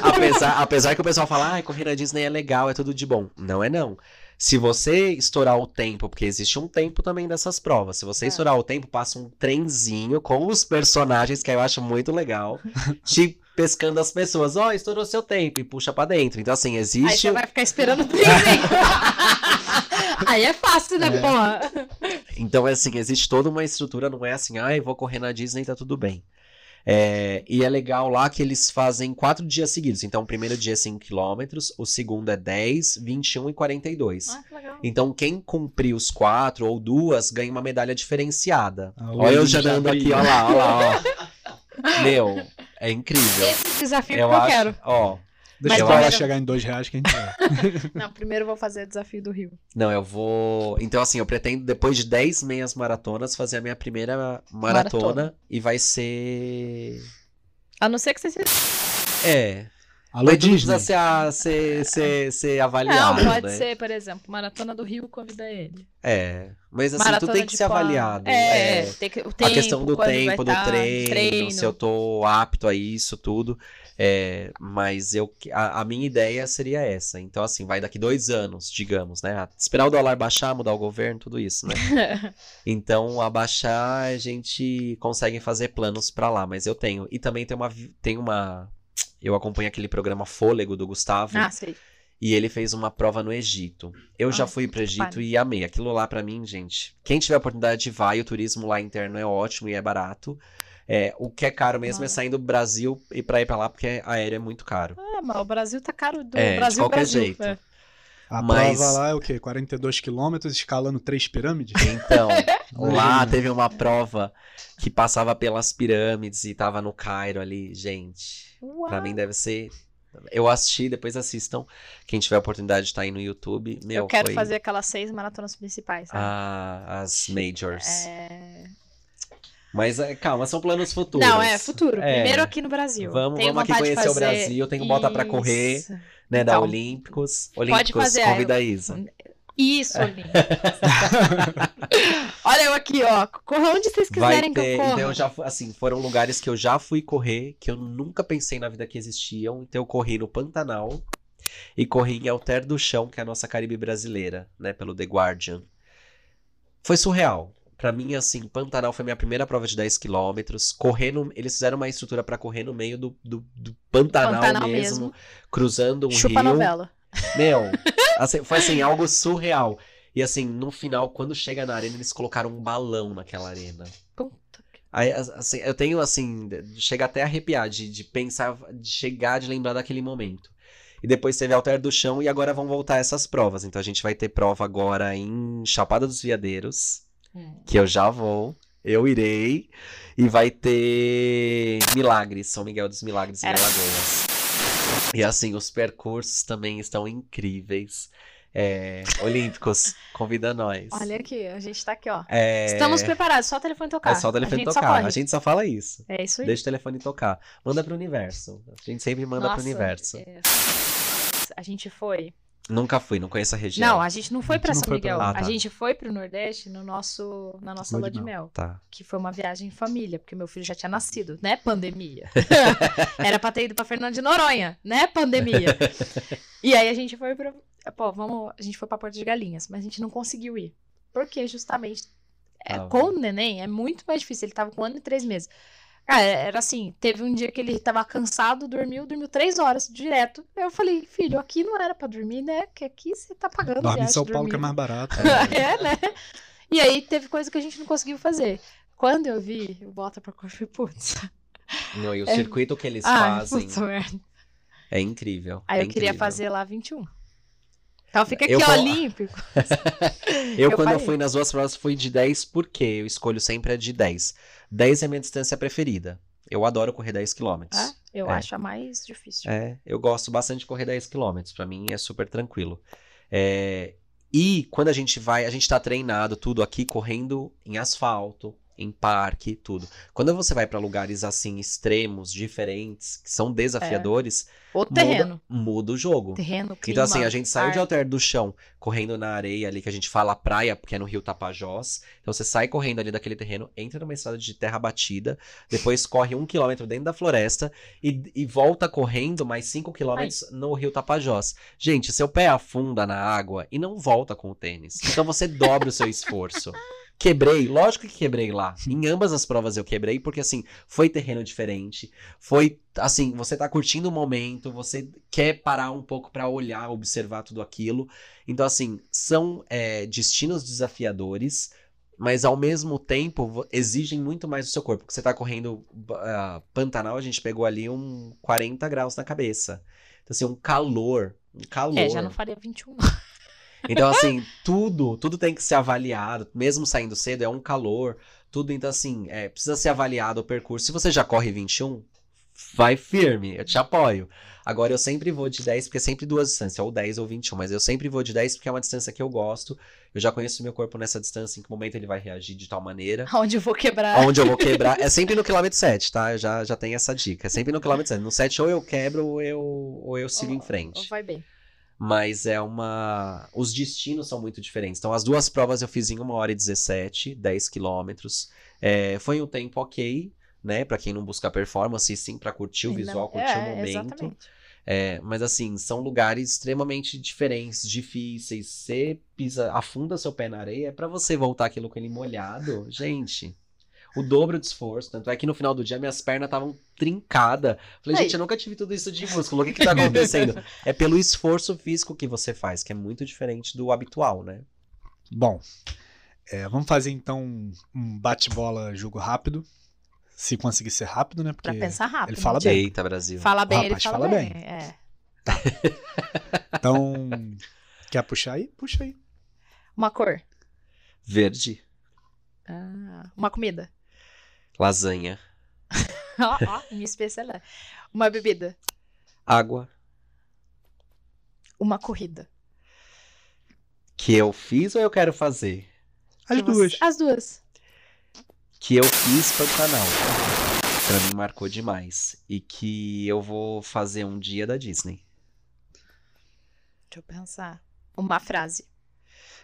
apesar, apesar que o pessoal fala, ah, correr na Disney é legal, é tudo de bom. Não é não. Se você estourar o tempo, porque existe um tempo também dessas provas. Se você É. estourar o tempo, passa um trenzinho com os personagens, que eu acho muito legal, te pescando as pessoas. Ó, estourou seu tempo e puxa pra dentro. Então, assim, Aí existe. você vai ficar esperando o trenzinho. Aí é fácil, né, É. porra? Então, é assim, existe toda uma estrutura, não é assim, ah, eu vou correr na Disney, tá tudo bem. É, e é legal lá que eles fazem quatro dias seguidos. Então, o primeiro dia é 5 km, o segundo é 10, 21 e 42. Ah, que legal. Então, quem cumprir os quatro ou duas ganha uma medalha diferenciada. Ah, olha eu já dando aqui, ó lá, ó lá, ó. Meu, é incrível. Esse desafio Eu que eu acho, quero. ó. Deixa eu pra ela acho- chegar em dois reais que a gente vai. Não, primeiro eu vou fazer o desafio do Rio. Não, eu vou. Então, assim, eu pretendo, depois de 10 meias maratonas, fazer a minha primeira maratona, Maratona. e vai ser. A não ser que você seja. É. Alô, Mas Disney. precisa ser, a- ser, ser, ser avaliado. Não, pode né? ser, por exemplo, Maratona do Rio, convida ele. É. Mas assim, Maratona tudo tem que ser avaliado. É, é. tem que, o a tempo, questão do tempo, do tá, treino, se eu tô apto a isso, tudo. É, mas eu, a, a minha ideia seria essa. Então, assim, vai daqui dois anos, digamos, né? Esperar o dólar baixar, mudar o governo, tudo isso, né? Então, abaixar, a gente consegue fazer planos pra lá, mas eu tenho. E também tem uma. Tem uma eu acompanho aquele programa Fôlego do Gustavo. Ah, sei. E ele fez uma prova no Egito. Eu já fui pro Egito e amei. Aquilo lá pra mim, gente. Quem tiver a oportunidade vai, o turismo lá interno é ótimo e é barato. É, o que é caro mesmo é sair do Brasil e pra ir pra lá, porque aéreo é muito caro. Ah, mas o Brasil tá caro do É, de Brasil qualquer Brasil. jeito. É. A Mas- prova lá é o quê? 42 quilômetros, escalando três pirâmides? Então, lá Imagina. teve uma prova que passava pelas pirâmides e tava no Cairo ali. Gente, pra Uau. mim deve ser. Eu assisti, depois assistam. Quem tiver a oportunidade de estar aí no YouTube. Meu, eu quero foi fazer aquelas seis maratonas principais. sabe? a- as majors. É... Mas é, calma, são planos futuros. Não, é futuro. É. Primeiro aqui no Brasil. Vamos- Tenho vamos aqui conhecer o Brasil, tenho botar pra correr. Né, da Então, Olímpicos. Olímpicos, fazer, convida a Isa. Isso, Olímpicos. Olha eu aqui, ó. Corra onde vocês quiserem que ter, eu corra. então eu já assim, foram lugares que eu já fui correr, que eu nunca pensei na vida que existiam. Então eu corri no Pantanal e corri em Alter do Chão, que é a nossa Caribe brasileira, né, pelo The Guardian. Foi surreal. Pra mim, assim, Pantanal foi minha primeira prova de 10 quilômetros. Correr no, eles fizeram uma estrutura pra correr no meio do, do, do Pantanal, Pantanal mesmo, mesmo. cruzando um Chupa rio. novela. Meu, assim, foi assim, algo surreal. E assim, no final, quando chega na arena, eles colocaram um balão naquela arena. Puta Aí, as- assim, eu tenho assim, chega até a arrepiar de, de pensar, de chegar, de lembrar daquele momento. E depois teve Alter do Chão e agora vão voltar essas provas. Então a gente vai ter prova agora em Chapada dos Veadeiros, que eu já vou, eu irei. E vai ter Milagres, São Miguel dos Milagres em Era. Alagoas. E assim, os percursos também estão incríveis. É, Olímpicos, convida nós. Olha aqui, a gente tá aqui, ó. É, Estamos preparados, só o telefone tocar. é só o telefone tocar. A gente só fala isso. É isso aí. Deixa o telefone tocar. Manda pro universo. A gente sempre manda pro Nossa, universo. é, A gente foi. Nunca fui, não conheço a região. Não, a gente não foi A gente pra não São foi pra Miguel. lá. Ah, tá. A gente foi pro Nordeste no nosso, na nossa lua de mel. Tá. Que foi uma viagem em família, porque meu filho já tinha nascido, né? Pandemia. Era pra ter ido pra Fernando de Noronha, né? Pandemia. E aí a gente foi pra. Pô, vamos. A gente foi pra Porto de Galinhas, mas a gente não conseguiu ir. Porque justamente. é, Ah, com o neném é muito mais difícil. Ele tava com um ano e três meses. Ah, era assim, teve um dia que ele tava cansado, dormiu, dormiu três horas direto. Eu falei, filho, aqui não era pra dormir, né? Que aqui você tá pagando Dorme em São Paulo que é mais barato. é, né? E aí teve coisa que a gente não conseguiu fazer. Quando eu vi, eu bota pra cor, eu falei, putz. Não, e o É. circuito que eles Ai, fazem puta merda. é incrível. Aí é eu queria incrível. fazer lá 21. Então fica aqui, Eu ó, olímpico. Eu, Eu quando eu parei. fui nas duas provas, fui de 10, porque eu escolho sempre a de 10. 10 é a minha distância preferida. Eu adoro correr 10 km. Ah, eu É. acho a mais difícil. É, eu gosto bastante de correr 10 km. Pra mim é super tranquilo. É, e quando a gente vai, a gente tá treinado tudo aqui correndo em asfalto, em parque, tudo. Quando você vai pra lugares assim extremos, diferentes, que são desafiadores, O terreno. muda, muda o jogo. Terreno, clima. Então, assim, a gente saiu de alter do chão, correndo na areia ali, que a gente fala praia, porque é no rio Tapajós. Então, você sai correndo ali daquele terreno, entra numa estrada de terra batida, depois corre um quilômetro dentro da floresta e, e volta correndo mais cinco quilômetros no rio Tapajós. Gente, seu pé afunda na água e não volta com o tênis. Então, você dobra o seu esforço. Quebrei, lógico que quebrei lá. Em ambas as provas eu quebrei, porque assim, foi terreno diferente. Foi assim, você tá curtindo o momento, você quer parar um pouco pra olhar, observar tudo aquilo. Então, assim, são é, destinos desafiadores, mas ao mesmo tempo exigem muito mais do seu corpo. Porque você tá correndo ah, Pantanal, a gente pegou ali um 40 graus na cabeça. Então, assim, um calor. Um calor. É, já não faria 21. Então, assim, tudo, tudo tem que ser avaliado, mesmo saindo cedo, é um calor, tudo, então, assim, é, precisa ser avaliado o percurso. Se você já corre 21, vai firme, eu te apoio. Agora, eu sempre vou de 10, porque é sempre duas distâncias, ou 10 ou 21, mas eu sempre vou de 10 porque é uma distância que eu gosto, eu já conheço meu corpo nessa distância, em que momento ele vai reagir de tal maneira. Onde eu vou quebrar. Onde eu vou quebrar. É sempre no quilômetro 7, tá? Eu já, já tenho essa dica. É sempre no quilômetro 7. No 7 ou eu quebro ou eu, ou eu sigo em frente. Vai bem. Mas é uma. Os destinos são muito diferentes. Então, as duas provas eu fiz em 1 hora e 17, 10 quilômetros. É, foi um tempo ok, né? Pra quem não busca performance, e sim pra curtir o Não, visual, curtir é, o momento. É, mas assim, são lugares extremamente diferentes, difíceis. Você pisa, afunda seu pé na areia, é pra você voltar aquilo com ele molhado. Gente, o dobro de esforço. Tanto é que no final do dia minhas pernas estavam trincadas. Falei, gente, eu nunca tive tudo isso de músculo. O que que tá acontecendo? é pelo esforço físico que você faz, que é muito diferente do habitual, né? Bom, é, vamos fazer então um bate-bola jogo rápido. Se conseguir ser rápido, né? Porque Pra pensar rápido. ele fala né? bem. Eita, Brasil. Fala bem, ele rapaz fala, fala bem. bem. É. Então, quer puxar aí? Puxa aí. Uma cor. Verde, Ah, uma comida. Lasanha, Ó, ó, minha especialidade. Uma bebida. água, Uma corrida. que eu fiz ou eu quero fazer? As Que você- duas. As duas. que eu fiz Pantanal. Pra mim marcou demais. E que eu vou fazer um dia da Disney. Deixa eu pensar. Uma frase.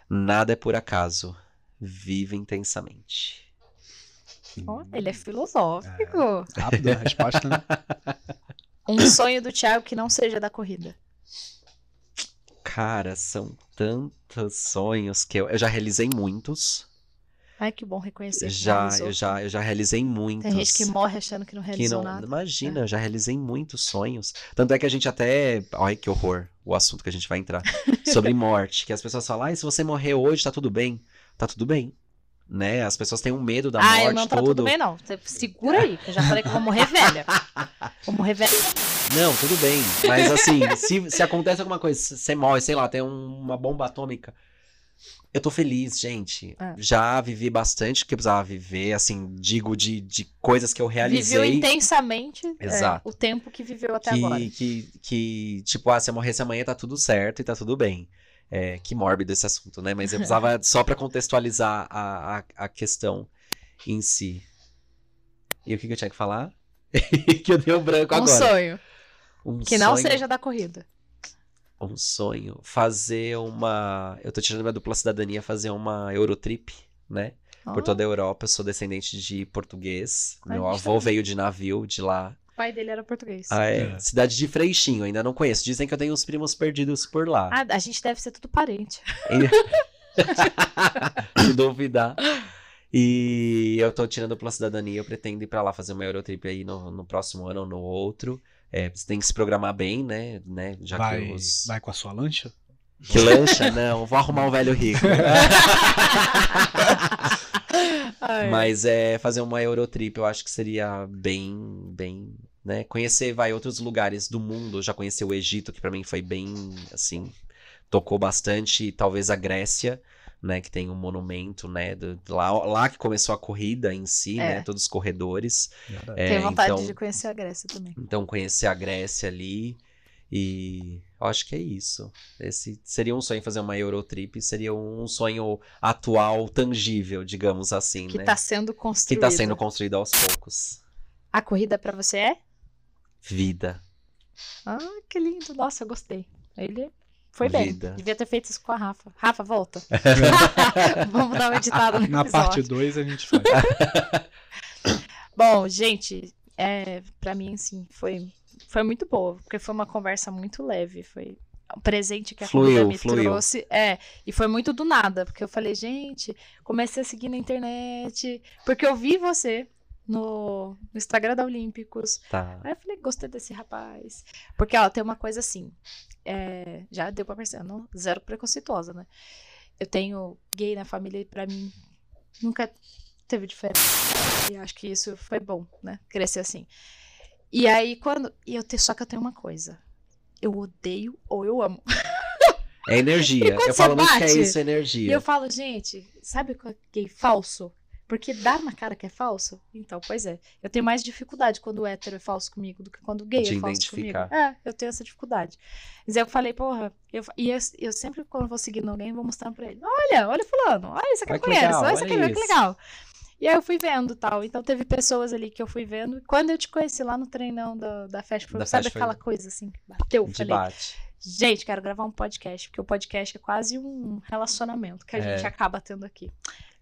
Nada é por acaso. Vive intensamente. Ó, ele é filosófico. Rápido a resposta, né? Um sonho do Thiago que não seja da corrida. Cara, são tantos sonhos que eu, eu já realizei muitos. Ai, que bom reconhecer. que Já, eu já, eu já realizei muitos. Tem gente que morre achando que não que realizou não, nada. imagina, eu já realizei muitos sonhos. Tanto é que a gente até, olha que horror, o assunto que a gente vai entrar sobre morte, que as pessoas falam: "Ah, se você morrer hoje, tá tudo bem". Tá tudo bem. Né? As pessoas têm um medo da ah, morte eu não todo. tudo bem, não. Você segura aí, que eu já falei que eu vou morrer velha. Vou morrer velha. Não, tudo bem. Mas assim, se, se acontece alguma coisa, se você morre, sei lá, tem um- uma bomba atômica. Eu tô feliz, gente. É. Já vivi bastante que eu precisava viver, assim, digo de, de coisas que eu Viveu realizei. intensamente é, o tempo que viveu até agora. que, que, que, tipo, ah, se eu morresse amanhã tá tudo certo e tá tudo bem. É, que mórbido esse assunto, né? Mas eu precisava, só pra contextualizar a, a, a questão em si. E o que, que eu tinha que falar? que eu dei um branco Um agora. sonho. Um Que não sonho- seja da corrida. um sonho. Fazer uma. Eu tô tirando minha dupla cidadania, fazer uma Eurotrip, né? Por Ah, toda a Europa. Eu sou descendente de português. Ai, Meu que avô veio de navio de lá. O pai dele era português. Ah, é. É. Cidade de Freixinho, ainda não conheço. Dizem que eu tenho uns primos perdidos por lá. Ah, a gente deve ser tudo parente. Se duvidar. E eu tô tirando pela cidadania, eu pretendo ir pra lá fazer uma Eurotrip aí no, no próximo ano ou no outro. É, você tem que se programar bem, né? né já vai, que os... vai com a sua lancha? Que lancha? Não, vou arrumar um velho rico. Ai, Mas é fazer uma Eurotrip, eu acho que seria bem, bem, né? Conhecer, vai, outros lugares do mundo. Já conheci o Egito, que pra mim foi bem, assim, tocou bastante. E talvez a Grécia, né? Que tem um monumento, né? do- lá, lá que começou a corrida em si, É. né? Todos os corredores. É, Tenho vontade então- de conhecer a Grécia também. Então, conhecer a Grécia ali. E eu acho que é isso. Esse seria um sonho fazer uma Eurotrip, seria um sonho atual, tangível, digamos assim, Que né? tá sendo que construído. tá sendo construído aos poucos. A corrida pra você é? Vida. Ah, que lindo. Nossa, eu gostei. Ele foi bem. Vida. Devia ter feito isso com a Rafa. Rafa, volta. Vamos dar uma editada no Na episódio. parte 2 a gente faz. Bom, gente, é, para mim, assim, foi, foi muito boa, porque foi uma conversa muito leve, foi um presente que a Fluiu, me fluiu. trouxe. É, e foi muito do nada, porque eu falei, gente, comecei a seguir na internet, porque eu vi você no, no Instagram da Olímpicos. Tá. Aí eu falei, gostei desse rapaz. Porque, ó, tem uma coisa assim, é, já deu pra perceber, não, zero preconceituosa, né? Eu tenho gay na família e pra mim nunca teve diferença. E acho que isso foi bom, né? Crescer assim. E aí, quando. E eu tenho, só que eu tenho uma coisa. Eu odeio ou eu amo. É energia. Eu falo muito que é bate, isso, E energia. eu falo, gente, sabe o que é gay falso? Porque dá na cara que é falso? Então, pois é. Eu tenho mais dificuldade quando o hétero é falso comigo do que quando o gay De é falso comigo. É, eu tenho essa dificuldade. Mas aí eu falei, porra, eu, e eu, eu sempre, quando vou seguindo alguém, vou mostrando pra ele. Olha, olha fulano, olha isso aqui eu conheço, legal, olha isso aqui, olha que legal. E aí eu fui vendo tal. Então teve pessoas ali que eu fui vendo. Quando eu te conheci lá no treinão da, da Food, Da sabe aquela coisa assim que bateu? Eu falei, Debate. Gente, quero gravar um podcast, porque o podcast é quase um relacionamento que a É. gente acaba tendo aqui.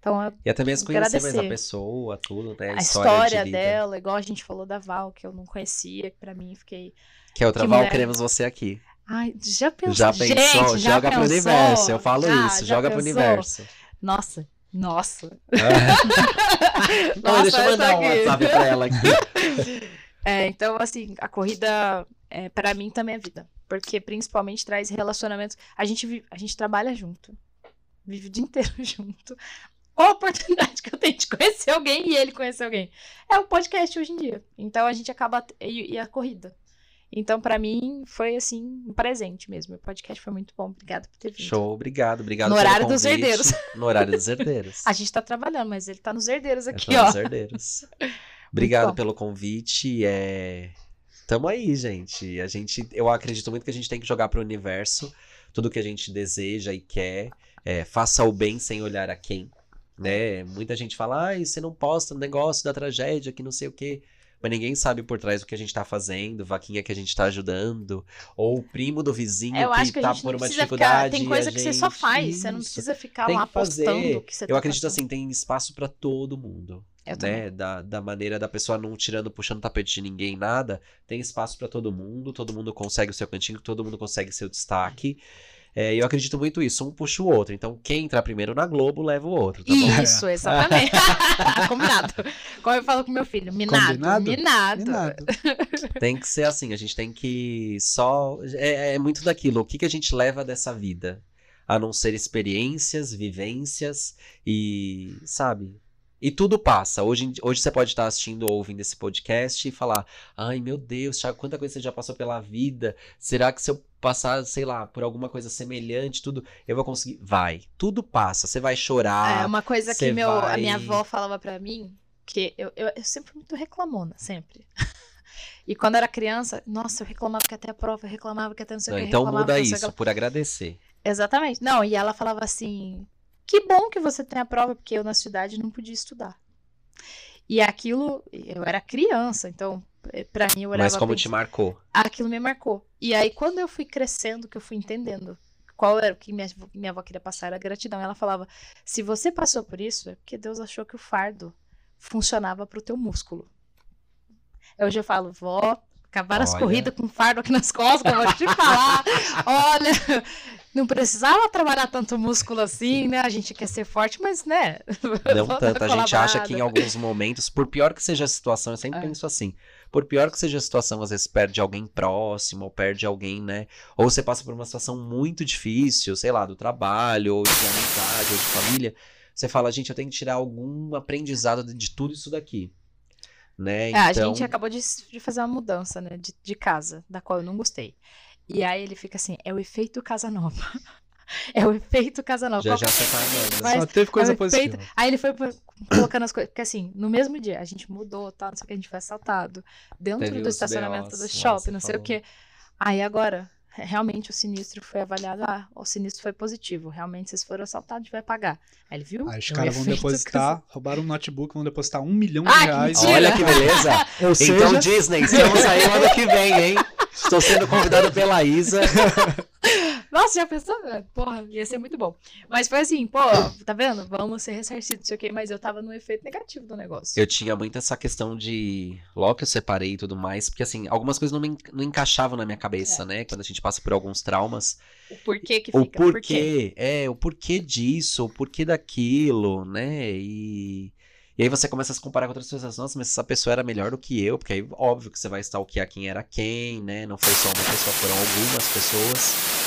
Então, a, E até mesmo conhecer mais a pessoa, tudo, né? a história, de vida. dela, igual a gente falou da Val, que eu não conhecia, que pra mim fiquei. Que é outra Que Val, mulher. queremos você aqui. Ai, já pensou? já pensou? Gente, já joga pro pensou? universo. Eu falo Já, isso, já joga pro pensou? universo. Nossa, nossa. Nossa, deixa eu mandar um. WhatsApp pra ela aqui. É, então, assim, a corrida, é, para mim, também é vida. Porque principalmente traz relacionamentos. A gente, a gente trabalha junto. Vive o dia inteiro junto. Qual a oportunidade que eu tenho de conhecer alguém e ele conhecer alguém? É o podcast hoje em dia. Então a gente acaba. E, e a corrida. Então, pra mim, foi assim, um presente mesmo. O podcast foi muito bom. Obrigada por ter vindo. Show, obrigado, obrigado No horário dos convite. herdeiros. No horário dos herdeiros. A gente tá trabalhando, mas ele tá nos herdeiros aqui, tô ó. nos herdeiros. Obrigado pelo convite. É... Tamo aí, gente. A gente. Eu acredito muito que a gente tem que jogar pro universo tudo que a gente deseja e quer. É, faça o bem sem olhar a quem. Né? Muita gente fala, ai, você não posta o negócio da tragédia, que não sei o quê. Mas ninguém sabe por trás do que a gente tá fazendo, vaquinha que a gente tá ajudando, ou o primo do vizinho Eu que que tá gente por uma precisa ficar. dificuldade. Tem coisa que você só gente- faz. Você não Isso. precisa ficar Tem lá postando o que você Eu tá acredito fazendo. assim, tem espaço pra todo mundo. Eu também. né? Da, da maneira da pessoa não tirando, puxando tapete de ninguém, nada. Tem espaço pra todo mundo, todo mundo consegue o seu cantinho, todo mundo consegue seu destaque. É, e eu acredito muito isso, um puxa o outro. Então, quem entrar primeiro na Globo leva o outro, tá bom? Isso, exatamente. Combinado. Como eu falo com meu filho, minado. Combinado? Minado. Nada. Tem que ser assim, a gente tem que só. É, é muito daquilo. O que, que a gente leva dessa vida? A não ser experiências, vivências e. Sabe? E tudo passa. Hoje, hoje você pode estar assistindo ou ouvindo esse podcast e falar: Ai meu Deus, Thiago, quanta coisa você já passou pela vida. Será que se eu passar, sei lá, por alguma coisa semelhante, tudo, eu vou conseguir? Vai. Tudo passa. Você vai chorar. É uma coisa que meu, a vai- minha avó falava pra mim, que eu, eu, eu sempre fui muito reclamona, sempre. E quando eu era criança, nossa, eu reclamava que até a prova, eu reclamava que até não sei o que. então muda isso, por agradecer. Exatamente. Não, e ela falava assim: que bom que você tem a prova, porque eu na cidade não podia estudar. E aquilo, eu era criança, então, eh, pra mim eu olhava Mas como te marcou? aquilo me marcou. E aí, quando eu fui crescendo, que eu fui entendendo qual era o que minha, avó- minha avó queria passar, era gratidão. Ela falava: se você passou por isso, é porque Deus achou que o fardo funcionava pro teu músculo. Hoje eu falo, vó, acabaram as Olha. corridas com fardo aqui nas costas, eu vou te falar. Olha, não precisava trabalhar tanto músculo assim, né? A gente quer ser forte, mas, né? Não tanto. A gente acha que em alguns momentos, por pior que seja a situação, eu sempre É. penso assim. Por pior que seja a situação, às vezes perde alguém próximo, ou perde alguém, né? Ou você passa por uma situação muito difícil, sei lá, do trabalho, ou de amizade, ou de família. Você fala, gente, eu tenho que tirar algum aprendizado de, tudo isso daqui. Né? É, a então, gente acabou de, de fazer uma mudança, né? De, de casa, da qual eu não gostei. E aí ele fica assim, é o efeito casa nova. É o efeito casa nova. já já você tá andando. Mas Só teve coisa é o efeito- positiva. Aí ele foi colocando as coisas. Porque assim, no mesmo dia, a gente mudou, tal, não sei o que, a gente foi assaltado. Dentro Teve do os estacionamento BOs, do shopping, não sei o falou. que. Aí agora, re- realmente o sinistro foi avaliado. Ah, o sinistro foi positivo. Realmente, vocês foram assaltados, vai pagar. Aí ele viu? Aí os É o caras vão depositar, roubaram um notebook, vão depositar um milhão de Ah, reais. mentira! Olha que beleza! Ou Então, Disney, estamos aí ano que vem, hein? Estou sendo convidado pela Isa. Nossa, já pensou? É, Porra, ia ser muito bom. Mas foi assim, pô, tá vendo? Vamos ser ressarcidos, não sei o quê. Mas eu tava no efeito negativo do negócio. Eu tinha muito essa questão de. Logo que eu separei e tudo mais, porque assim, algumas coisas não, me, não encaixavam na minha cabeça, né? Quando a gente passa por alguns traumas. O porquê que O fica. por quê? porquê, é, o porquê disso, o porquê daquilo, né? E. E aí você começa a se comparar com outras pessoas. Nossa, mas essa pessoa era melhor do que eu, porque aí óbvio que você vai stalkear quem era quem, né? Não foi só uma pessoa, foram algumas pessoas.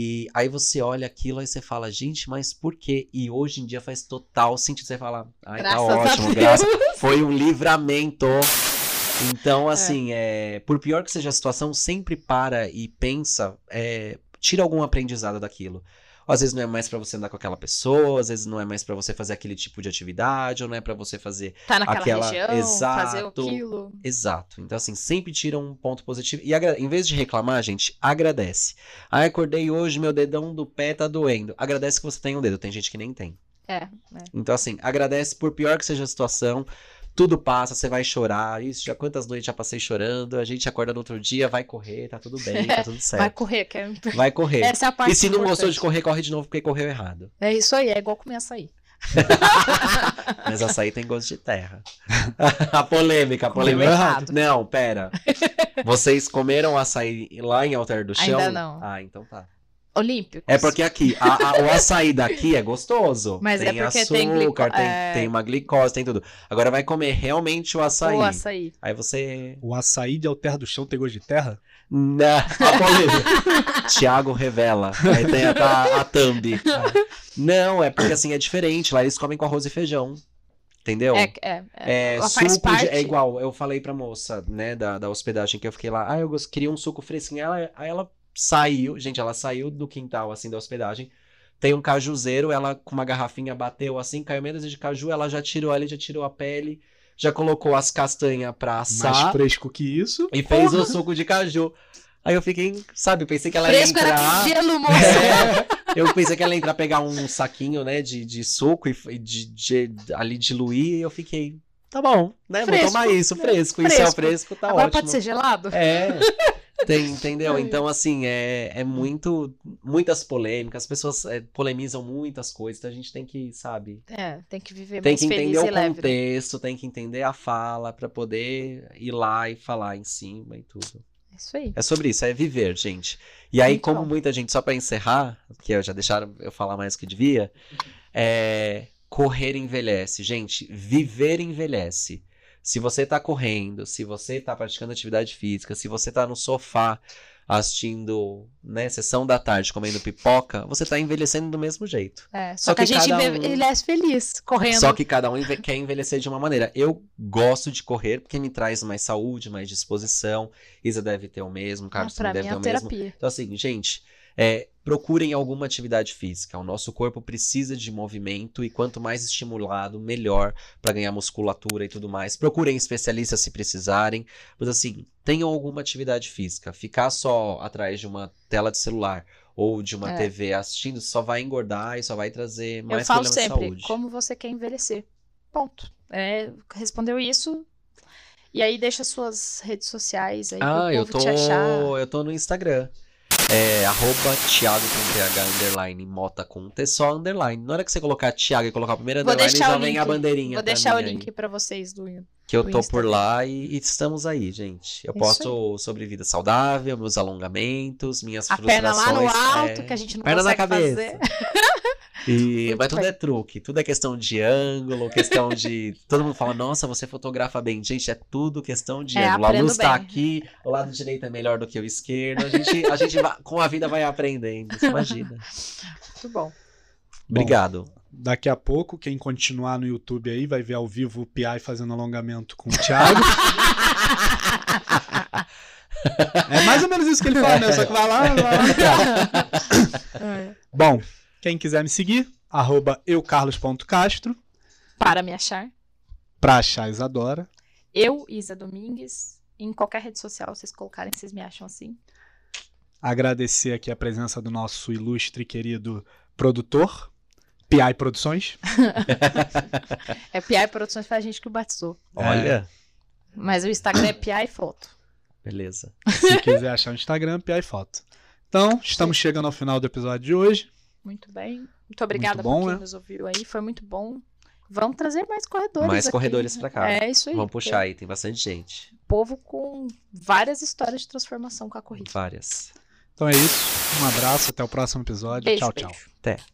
E aí você olha aquilo e você fala, gente, mas por quê? E hoje em dia faz total sentido você falar, ai, tá Graças a ótimo, graças. Foi um livramento. Então, assim, é, por pior que seja a situação, sempre para e pensa, é, tira algum aprendizado daquilo. Às vezes não é mais pra você andar com aquela pessoa, às vezes não é mais pra você fazer aquele tipo de atividade, ou não é pra você fazer Tá naquela Aquela- região, fazer Exato. aquilo. Exato. Então, assim, sempre tira um ponto positivo. E agra- em vez de reclamar, gente, agradece. Ah, acordei hoje, meu dedão do pé tá doendo. Agradece que você tem um dedo. Tem gente que nem tem. É, é. Então, assim, agradece por pior que seja a situação. Tudo passa, você vai chorar. Isso, já quantas noites já passei chorando. A gente acorda no outro dia, vai correr, tá tudo bem, tá tudo Vai certo. correr, que é... Vai correr. essa é a parte E se não gostou de importante. correr, corre de novo porque correu errado. É isso aí, é igual comer açaí. Mas açaí tem gosto de terra. a polêmica, a polêmica. errado. Não, pera. Vocês comeram açaí lá em Alter do Chão? Ainda não. Ah, então tá. Olímpicos. É porque aqui, a- a- o açaí daqui é gostoso. Mas é tem porque açúcar, tem glico- tem, é. tem uma glicose, tem tudo. Agora vai comer realmente o açaí. O açaí. Aí você. O açaí de Alter do Chão tem gosto de terra? Não, a. Tiago revela. Aí tem a, a, a thumb. Não, é porque assim é diferente. Lá eles comem com arroz e feijão. Entendeu? É, é, é. É, Ela faz suco de- parte. é igual, eu falei pra moça, né, da, da hospedagem que eu fiquei lá, ah, eu queria um suco fresquinho, ela, aí ela saiu, gente, ela saiu do quintal, assim, da hospedagem, tem um cajuzeiro, ela com uma garrafinha bateu assim, caiu dúzia de caju, ela já tirou ali, já tirou a pele, já colocou as castanhas pra Mais assar fresco que isso. e fez o suco de caju. Aí eu fiquei, sabe, pensei que ela ia Fresco era entrar... com gelo, moça. É, eu pensei que ela ia entrar pegar um saquinho, né, de, de suco e de, de- ali diluir, e eu fiquei, tá bom, né, Fresco. vou tomar isso, fresco, isso é o Fresco. fresco, tá Agora ótimo. pode ser gelado? É, tem, entendeu? Então, assim, é, é muito, muitas polêmicas, as pessoas é, polemizam muitas coisas, então a gente tem que, sabe, É, tem que viver tem que entender o leve. né? contexto, tem que entender a fala pra poder ir lá e falar em cima e tudo. É Isso aí. É sobre isso, é viver, gente. E aí, Muito como bom. muita gente, só pra encerrar, que eu já deixaram eu falar mais do que devia, é correr envelhece. Gente, viver envelhece. Se você tá correndo, se você tá praticando atividade física, se você tá no sofá assistindo, né, sessão da tarde, comendo pipoca, você tá envelhecendo do mesmo jeito. É, só, Só que, a que gente vê- um- envelhece feliz, correndo. Só que cada um enve- quer envelhecer de uma maneira. Eu gosto de correr porque me traz mais saúde, mais disposição. Isa deve ter o mesmo, Ah, Carlos pra também deve é ter o mesmo. Então, assim, gente, é, procurem alguma atividade física. O nosso corpo precisa de movimento e quanto mais estimulado, melhor para ganhar musculatura e tudo mais. Procurem especialistas se precisarem. Mas, assim, tenham alguma atividade física. Ficar só atrás de uma tela de celular ou de uma É. TV assistindo só vai engordar e só vai trazer mais Eu falo de sempre, saúde. como você quer envelhecer. Ponto. É, respondeu isso. E aí deixa suas redes sociais aí Ah, eu tô, te achar. eu tô no Instagram. É arroba Thiago com TH underline Mota com T só underline. Na hora que você colocar Thiago e colocar o primeiro Vou underline, já vem a bandeirinha. Vou deixar o link pra vocês do Que eu do tô Insta por lá e, e estamos aí, gente. Eu Isso posto sobre vida saudável, meus alongamentos, minhas a perna frustrações. lá no alto, é. que a gente não Perna na consegue cabeça. fazer. E, Muito mas tudo bem. é truque, tudo é questão de ângulo, questão de. Todo mundo fala, nossa, você fotografa bem. Gente, é tudo questão de É, ângulo. A luz tá bem. aqui, o lado direito é melhor do que o esquerdo. A gente, a gente vai- com a vida vai aprendendo. Você imagina. Muito bom. Obrigado. Daqui a pouco, quem continuar no YouTube aí vai ver ao vivo o PI fazendo alongamento com o Thiago. é mais ou menos isso que ele fala, né? Só que vai lá, vai lá no Thiago. Bom, quem quiser me seguir, arroba eucarlos.castro, Para me achar, pra achar Isadora. eu, Isa Domingues, em qualquer rede social vocês colocarem, vocês me acham assim. Agradecer aqui a presença do nosso ilustre e querido produtor, PI Produções. É PI Produções foi a gente que o batizou. Olha, Mas o Instagram é PI Foto. beleza. Se quiser achar no Instagram, PI Foto. Então, estamos chegando ao final do episódio de hoje. Muito bem. Muito obrigada bom, por quem né? nos ouviu aí. Foi muito bom. Vamos trazer mais corredores. Mais aqui. corredores pra cá. É isso aí. Vamos puxar aí, tem bastante gente. Povo com várias histórias de transformação com a corrida. Várias. Então é isso. Um abraço, até o próximo episódio. Beijo, tchau, tchau. beijo. Até.